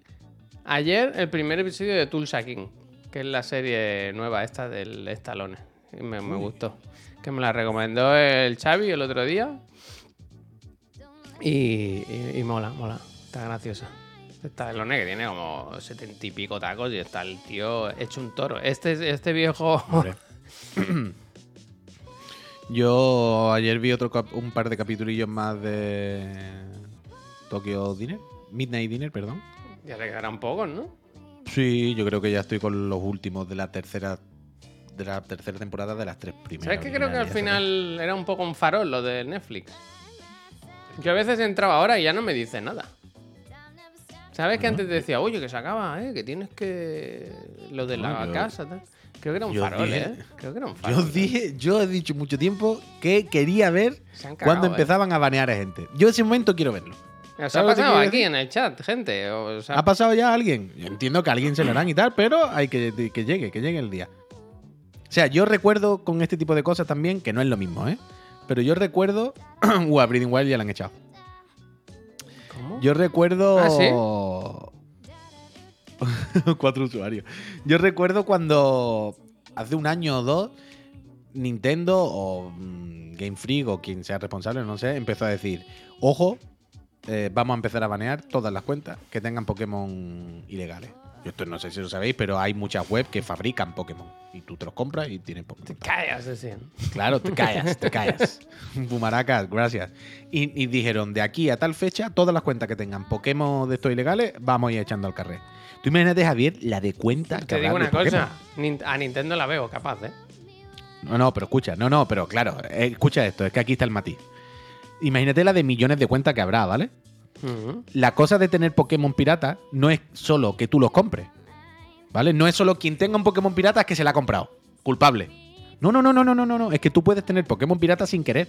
ayer el primer episodio de Tulsa King, que es la serie nueva esta del Stallone. Y me, me gustó. Que me la recomendó el Xavi el otro día. Y, y- y mola, mola. Está graciosa. Stallone que tiene como setenta y pico tacos y está el tío hecho un toro. Este, este viejo... [coughs] [coughs] Yo ayer vi otro un par de capitulillos más de Tokyo Dinner. Midnight Dinner, perdón. ya le quedarán pocos, ¿no? Sí, yo creo que ya estoy con los últimos de la tercera de la tercera temporada de las tres primeras. ¿Sabes qué creo que al final era un poco un farol lo de Netflix? Yo a veces entraba ahora y ya no me dice nada. ¿Sabes que antes te decía, oye, que se acaba, ¿eh? Que tienes que. Lo de la yo- casa, tal. Creo que era un yo farol, dije- ¿eh? Creo que era un Yo farol. os dije, yo he dicho mucho tiempo que quería ver Se han cagado, cuando ¿eh? empezaban a banear a gente. Yo ese momento quiero verlo. ¿Os ha ¿Sabes lo que pasado quiero aquí decir? en el chat, gente? O sea, ¿Ha pasado ya alguien? Yo entiendo que a alguien se lo harán y tal, pero hay que, que llegue, que llegue el día. O sea, yo recuerdo con este tipo de cosas también, que no es lo mismo, ¿eh? Pero yo recuerdo. [clears throat] uh, a Breathing Wild ya la han echado. ¿Cómo? Yo recuerdo. ¿Ah, [laughs] Cuatro usuarios. Yo recuerdo cuando hace un año o dos, Nintendo o mm, Game Freak o quien sea responsable, no sé, empezó a decir: Ojo, eh, vamos a empezar a banear todas las cuentas que tengan Pokémon ilegales. Yo esto no sé si lo sabéis, pero hay muchas webs que fabrican Pokémon. Y tú te los compras y tienes Pokémon. Te callas, decían. Claro, te callas, te callas. [laughs] Bumaracas, gracias. Y, y dijeron, de aquí a tal fecha, todas las cuentas que tengan Pokémon de estos ilegales, vamos a ir echando al carré. Tú imagínate, Javier, la de cuentas que Te digo una cosa. A Nintendo la veo capaz, ¿eh? No, no, pero escucha, no, no, pero claro, eh, escucha esto, es que aquí está el matiz. Imagínate la de millones de cuentas que habrá, ¿vale? La cosa de tener Pokémon pirata no es solo que tú los compres. ¿Vale? No es solo quien tenga un Pokémon pirata es que se la ha comprado. Culpable. No, no, no, no, no, no, no, no. Es que tú puedes tener Pokémon pirata sin querer.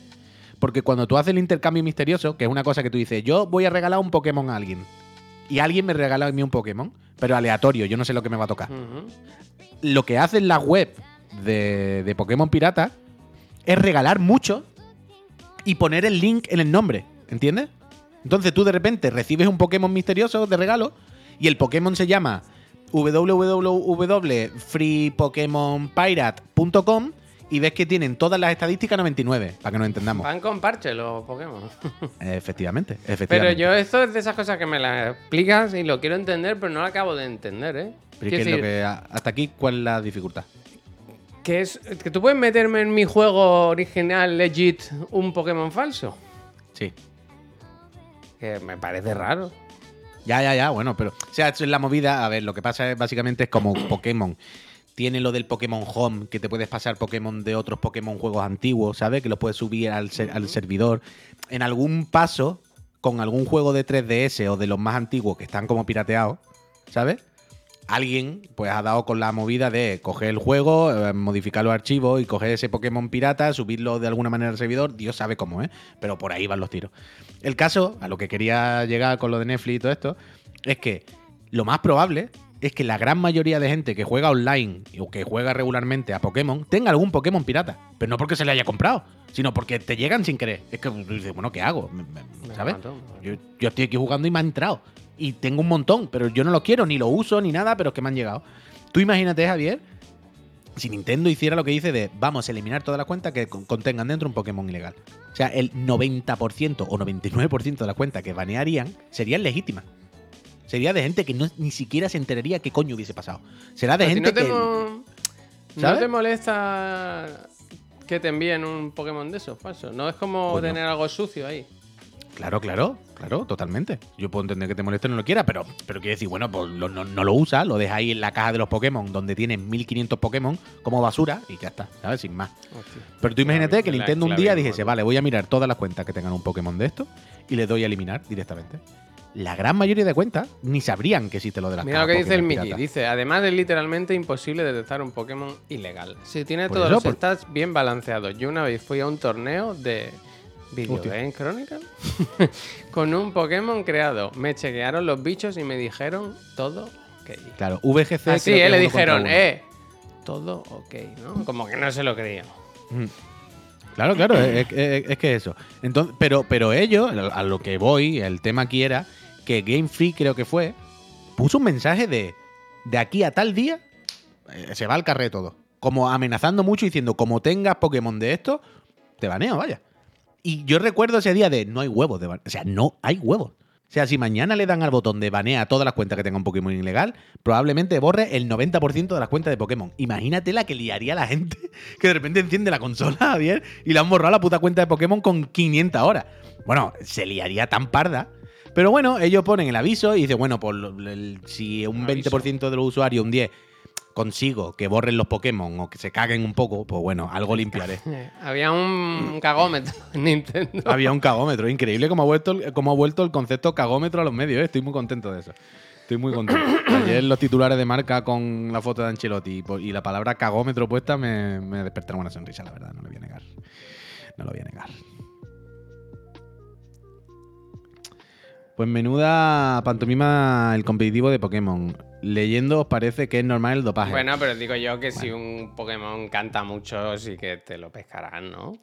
Porque cuando tú haces el intercambio misterioso, que es una cosa que tú dices, yo voy a regalar un Pokémon a alguien. Y alguien me regala a mí un Pokémon, pero aleatorio, yo no sé lo que me va a tocar. Lo que hacen las web de, de Pokémon pirata es regalar mucho y poner el link en el nombre. ¿Entiendes? Entonces tú de repente recibes un Pokémon misterioso de regalo y el Pokémon se llama www.freepokemonpirate.com y ves que tienen todas las estadísticas 99, para que nos entendamos. Van con parche los Pokémon. Efectivamente, Pero efectivamente. yo esto es de esas cosas que me las explicas y lo quiero entender, pero no lo acabo de entender, ¿eh? Pero ¿qué es lo que, hasta aquí, ¿cuál es la dificultad? que es que tú puedes meterme en mi juego original legit un Pokémon falso. Sí. Que me parece raro. Ya, ya, ya, bueno, pero. O sea, esto es la movida. A ver, lo que pasa es básicamente es como Pokémon. Tiene lo del Pokémon Home, que te puedes pasar Pokémon de otros Pokémon juegos antiguos, ¿sabes? Que lo puedes subir al, ser- al servidor. En algún paso, con algún juego de 3DS o de los más antiguos que están como pirateados, ¿sabes? Alguien pues ha dado con la movida de coger el juego, eh, modificar los archivos y coger ese Pokémon pirata, subirlo de alguna manera al servidor, Dios sabe cómo, ¿eh? Pero por ahí van los tiros. El caso, a lo que quería llegar con lo de Netflix y todo esto, es que lo más probable es que la gran mayoría de gente que juega online o que juega regularmente a Pokémon tenga algún Pokémon pirata. Pero no porque se le haya comprado, sino porque te llegan sin querer. Es que dices, bueno, ¿qué hago? ¿Sabes? Yo, yo estoy aquí jugando y me ha entrado. Y tengo un montón, pero yo no los quiero, ni lo uso, ni nada, pero es que me han llegado. Tú imagínate, Javier, si Nintendo hiciera lo que dice de vamos a eliminar todas las cuentas que con- contengan dentro un Pokémon ilegal. O sea, el 90% o 99% de las cuentas que banearían serían legítimas. Sería de gente que no, ni siquiera se enteraría qué coño hubiese pasado. Será de gente no te que. mo- ¿No te molesta que te envíen un Pokémon de esos falsos? No es como Pues no. tener algo sucio ahí. Claro, claro, claro, totalmente. Yo puedo entender que te moleste o no lo quiera, pero, pero quiero decir, bueno, pues lo- no, no lo usa, lo deja ahí en la caja de los Pokémon, donde tienes 1500 Pokémon como basura y ya está, ¿sabes? Sin más. Hostia. Pero tú imagínate que la- Nintendo un día dijese, vale, voy a mirar todas las cuentas que tengan un Pokémon de esto y les doy a eliminar directamente. La gran mayoría de cuentas ni sabrían que existe lo de las Mira lo que dice el Miki. Dice, además es literalmente imposible detectar un Pokémon ilegal. Si tiene Por todos eso, los por- stats bien balanceados. Yo una vez fui a un torneo de Video. Game Chronicle [laughs] con un Pokémon creado. Me chequearon los bichos y me dijeron todo ok. Claro, VGC. Así, eh, le dijeron, eh, todo ok, ¿no? Como que no se lo creían. Mm. Claro, claro, es, es- es que eso. Entonces, pero, pero ellos, a lo que voy, el tema aquí era que Game Freak creo que fue, puso un mensaje de de aquí a tal día eh, se va al carré todo. Como amenazando mucho diciendo, como tengas Pokémon de esto, te baneo, vaya. Y yo recuerdo ese día de no hay huevos de O sea, no hay huevos. O sea, si mañana le dan al botón de banea todas las cuentas que tengan Pokémon ilegal, probablemente borre el 90% de las cuentas de Pokémon. Imagínate la que liaría la gente [laughs] que de repente enciende la consola, Javier, y le han borrado la puta cuenta de Pokémon con 500 horas. Bueno, se liaría tan parda. Pero bueno, ellos ponen el aviso y dicen, bueno, el- si un Aviso. 20% de los usuarios, un 10, consigo que borren los Pokémon o que se caguen un poco, pues bueno, algo limpiaré. [laughs] Eh, Había un cagómetro en Nintendo. Había un cagómetro, increíble cómo ha vuelto, el- cómo ha vuelto el concepto cagómetro a los medios, ¿eh? estoy muy contento de eso. Estoy muy contento. [coughs] Ayer los titulares de marca con la foto de Ancelotti y la palabra cagómetro puesta me, me despertaron una sonrisa, la verdad, no lo voy a negar. No lo voy a negar. Pues menuda pantomima el competitivo de Pokémon. Leyendo os parece que es normal el dopaje. Bueno, pero digo yo que si un Pokémon canta mucho, sí que te lo pescarán, ¿no?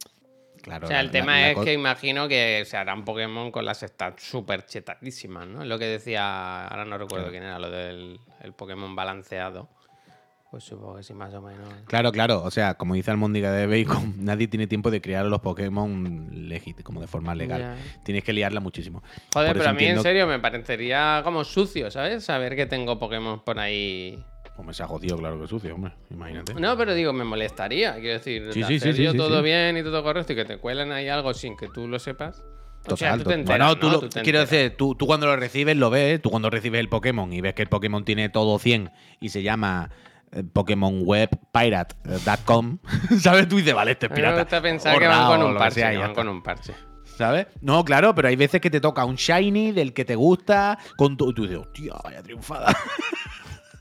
claro. O sea, el la- tema la- es que imagino que se harán Pokémon con las stats súper chetadísimas, ¿no? Es lo que decía, ahora no recuerdo Claro. quién era, lo del el Pokémon balanceado. Pues supongo que sí, más o menos. Claro, claro. O sea, como dice Almóndiga de Bacon, [laughs] nadie tiene tiempo de criar a los Pokémon legit, como de forma legal. Tienes que liarla muchísimo. Joder, Por pero a mí en serio me parecería como sucio, ¿sabes? Saber que tengo Pokémon por ahí. Hombre, se ha jodido, claro que sucio, hombre. Imagínate. No, pero digo, me molestaría. Quiero decir, Sí, de sí, sí, hacer sí, yo todo bien y todo correcto y que te cuelen ahí algo sin que tú lo sepas. o sea, tú te enteras, bueno, tú ¿no? lo- Tú te quiero decir, tú, tú cuando lo recibes lo ves, tú cuando recibes el Pokémon y ves que el Pokémon tiene todo 100 y se llama eh, PokémonWebPirate.com, [laughs] ¿sabes? Tú dices, vale, este es A mí me pirata. gusta pensar que van con un parche, sea, van con un parche. ¿Sabes? No, claro, pero hay veces que te toca un shiny del que te gusta con tu, y tú dices, hostia, vaya triunfada. [laughs]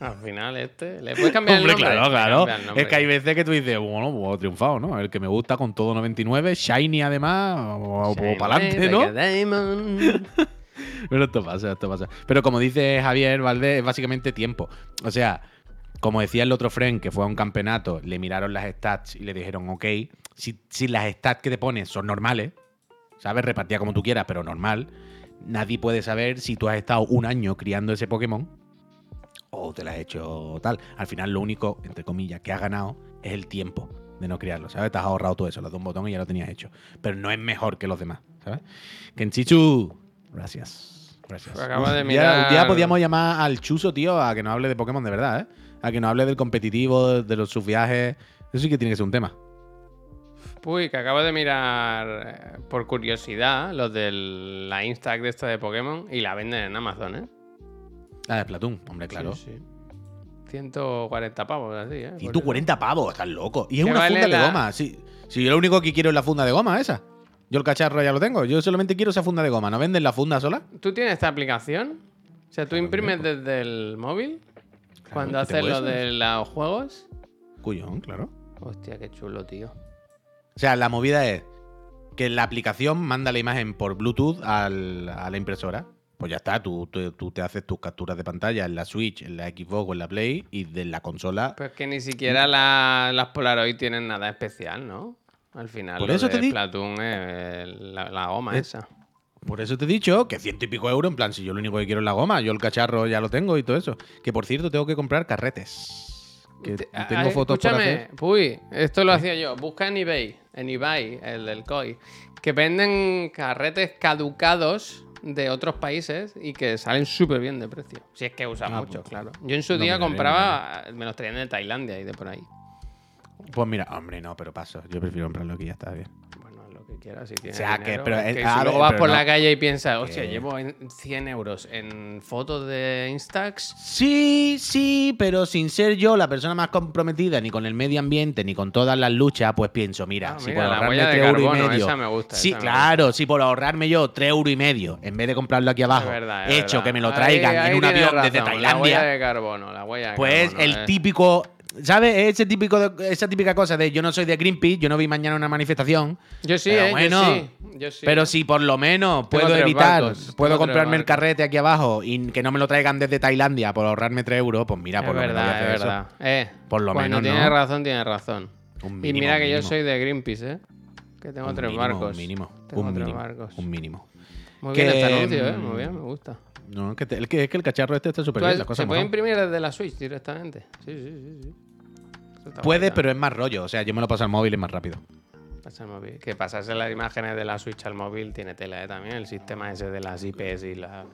Al final, este. Le puedes cambiar Hombre, el nombre. claro, claro. nombre. Es que hay veces que tú dices, bueno, pues he triunfado, ¿no? El que me gusta con todo 99, shiny además, o, para adelante, ¿no? [laughs] Pero esto pasa, esto pasa. Pero como dice Javier Valdés, es básicamente tiempo. O sea, como decía el otro friend que fue a un campeonato, le miraron las stats y le dijeron, ok, si, si las stats que te pones son normales, ¿sabes? Repartida como tú quieras, pero normal, nadie puede saber si tú has estado un año criando ese Pokémon o te lo has hecho tal. Al final, lo único, entre comillas, que has ganado es el tiempo de no criarlo, ¿sabes? Te has ahorrado todo eso, los dos botones y ya lo tenías hecho. Pero no es mejor que los demás, ¿sabes? Kenchichu, gracias. Gracias. Acabo de un, un podíamos llamar al Chuso, tío, a que nos hable de Pokémon de verdad, ¿eh? A que nos hable del competitivo, de los sus viajes. Eso sí que tiene que ser un tema. Uy, que acabo de mirar eh, por curiosidad los de la Instag de esta de Pokémon y la venden en Amazon, ¿eh? Ah, de Splatoon, hombre, claro. Sí, sí. 140 pavos, así, ¿eh? Y Por tú eso. 40 pavos, estás loco. Y es ¿Qué una vale funda de la- goma. Si, si yo lo único que quiero es la funda de goma esa. Yo el cacharro ya lo tengo. Yo solamente quiero esa funda de goma. ¿No venden la funda sola? ¿Tú tienes esta aplicación? O sea, tú Claro, imprimes desde el móvil cuando haces lo de los juegos. Cuyón, claro. Hostia, qué chulo, tío. O sea, la movida es que la aplicación manda la imagen por Bluetooth al- a la impresora. Pues ya está, tú, tú- tú te haces tus capturas de pantalla en la Switch, en la Xbox o en la Play y de la consola. Pues que ni siquiera la- las Polaroid tienen nada especial, ¿no? Al final, Por lo eso te de di- Splatoon es la, la goma Es- esa. Por eso te he dicho que ciento y pico euros, en plan, si yo lo único que quiero es la goma, yo el cacharro ya lo tengo y todo eso. Que por cierto, tengo que comprar carretes. que Te- tengo fotos por escúchame, hacer. Puy, esto lo hacía yo. Busca en eBay, en eBay, el del COI, que venden carretes caducados de otros países y que salen súper bien de precio. Si es que usan Ah, mucho, pues, claro. Yo en su día compraba, me los traían de Tailandia y de por ahí. Pues mira, hombre, no, pero paso. Yo prefiero comprarlo aquí, ya está bien. Bueno, si tienes O sea, que- pero que si luego vas pero por no. la calle y piensas, hostia, llevo en 100 euros en fotos de Instax. Sí, sí, pero sin ser yo la persona más comprometida ni con el medio ambiente ni con todas las luchas, pues pienso, mira, Ah, si mira, por la ahorrarme huella de 3 euros y medio. esa me gusta, Sí, esa me claro, si por ahorrarme yo 3 euros y medio, en vez de comprarlo aquí abajo, Es verdad, es hecho verdad. que me lo traigan ahí en un avión desde razón, La huella Tailandia, de carbono, la huella de pues carbono, el eh. típico. ¿Sabes? Ese típico, de- esa típica cosa de yo no soy de Greenpeace, yo no vi mañana una manifestación. Yo sí, Pero eh, bueno, yo sí. Yo sí. Pero si por lo menos puedo evitar, barcos, puedo comprarme el carrete aquí abajo y que no me lo traigan desde Tailandia por ahorrarme 3 euros, pues mira, es por lo menos voy a verdad, hacer es eso. verdad. Eh, Por lo menos, tienes ¿no? razón, tienes razón. Y mira que yo soy de Greenpeace, ¿eh? Que tengo Un tres mínimo, barcos. Un mínimo. Tengo un tres mínimo. barcos. Un mínimo. Muy bien este anuncio, ¿eh? Muy bien, me gusta. No, que te- el que, es que el cacharro este está súper bien. has- Las cosas ¿Se puede imprimir desde la Switch directamente? Sí, sí, sí. sí. Puede, pero es más rollo. O sea, yo me lo paso al móvil y es más rápido. Pasa el móvil. Que pasarse las imágenes de la Switch al móvil tiene tela, ¿eh? También el sistema ese de las IPs y la...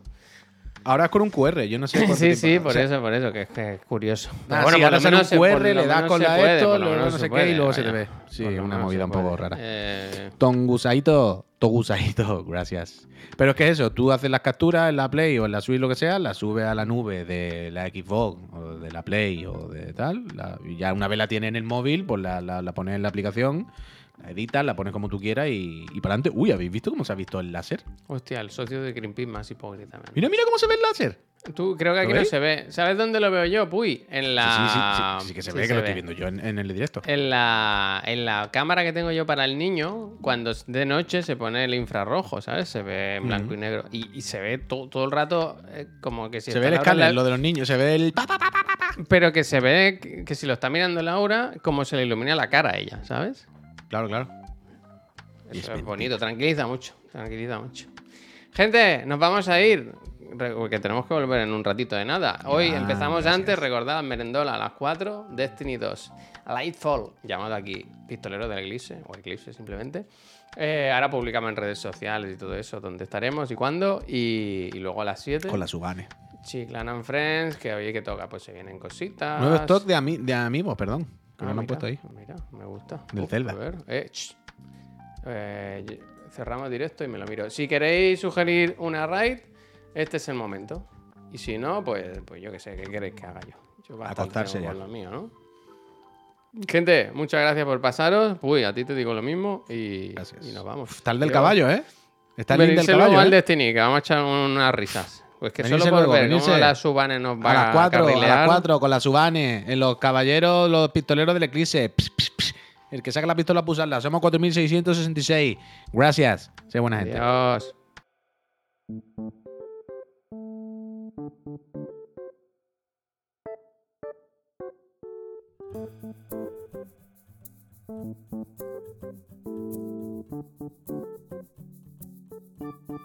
Ahora es con un QR, yo no sé [laughs] Sí, sí, o por sea, eso, por eso, que es, curioso. Ah, Pero sí, por lo un QR, le das con la puede, esto, luego no sé qué, y luego se te ve. Sí, una movida un poco rara. Eh, Tongusaito, Togusaito, [laughs] gracias. Pero es que eso, tú haces las capturas en la Play o en la Switch, lo que sea, las subes a la nube de la Xbox o de la Play o de tal. la- y ya una vez la tienes en el móvil, pues la, la- la pones en la aplicación, la editas, la pones como tú quieras y, y para adelante. Uy, ¿habéis visto cómo se ha visto el láser? hostia, el socio de Greenpeace más hipócritamente. Mira, mira cómo se ve el láser. Tú, creo que aquí ¿Lo no se ve. ¿Sabes dónde lo veo yo? Puy, en la... Sí, sí, sí, sí, que se ve, que lo estoy viendo yo en, en el directo. En la, en la cámara que tengo yo para el niño, cuando de noche se pone el infrarrojo, ¿sabes? Se ve en blanco y negro. Y, y se ve to- todo el rato eh, como que si se ve el escáner, la- lo de los niños, se ve el... pa, pa, pa, pa, pa. Pero que se ve que, que si lo está mirando Laura, como se le ilumina la cara a ella, ¿sabes? Claro, claro. Eso es es bonito, tranquiliza mucho, tranquiliza mucho. Gente, nos vamos a ir, porque tenemos que volver en un ratito de nada. Hoy Ah, empezamos gracias. antes, recordad, Merendola a las 4, Destiny 2, Lightfall, llamado aquí Pistolero del Eclipse, o Eclipse simplemente. Eh, ahora publicamos en redes sociales y todo eso, dónde estaremos y cuándo. Y, y luego a las 7, Con la Subane. Chiclan and Friends, que oye que toca, pues se vienen cositas. Nuevo stock de, ami- de amigos, perdón. Que Ah, lo han mira, puesto ahí. Mira, me gusta. Del Uf, Zelda. A ver, eh. Eh, cerramos directo y me lo miro. Si queréis sugerir una raid, este es el momento. Y si no, pues, pues yo qué sé, ¿qué queréis que haga yo? Yo Acostarse ya. lo mío, ¿no? Gente, muchas gracias por pasaros. Uy, a ti te digo lo mismo y, y nos vamos. Está el del caballo, ¿eh? Está el del caballo. al ¿eh? Destiny, que vamos a echar unas risas. Pues que Venirse solo por luego, ver cómo venirse. la Subane nos va A las 4, a las 4, con la Subane, en los caballeros, los pistoleros del Eclipse. El que saca la pistola para usarla. Somos 4666. Gracias. Sé buena gente. Adiós. Thank Thank you.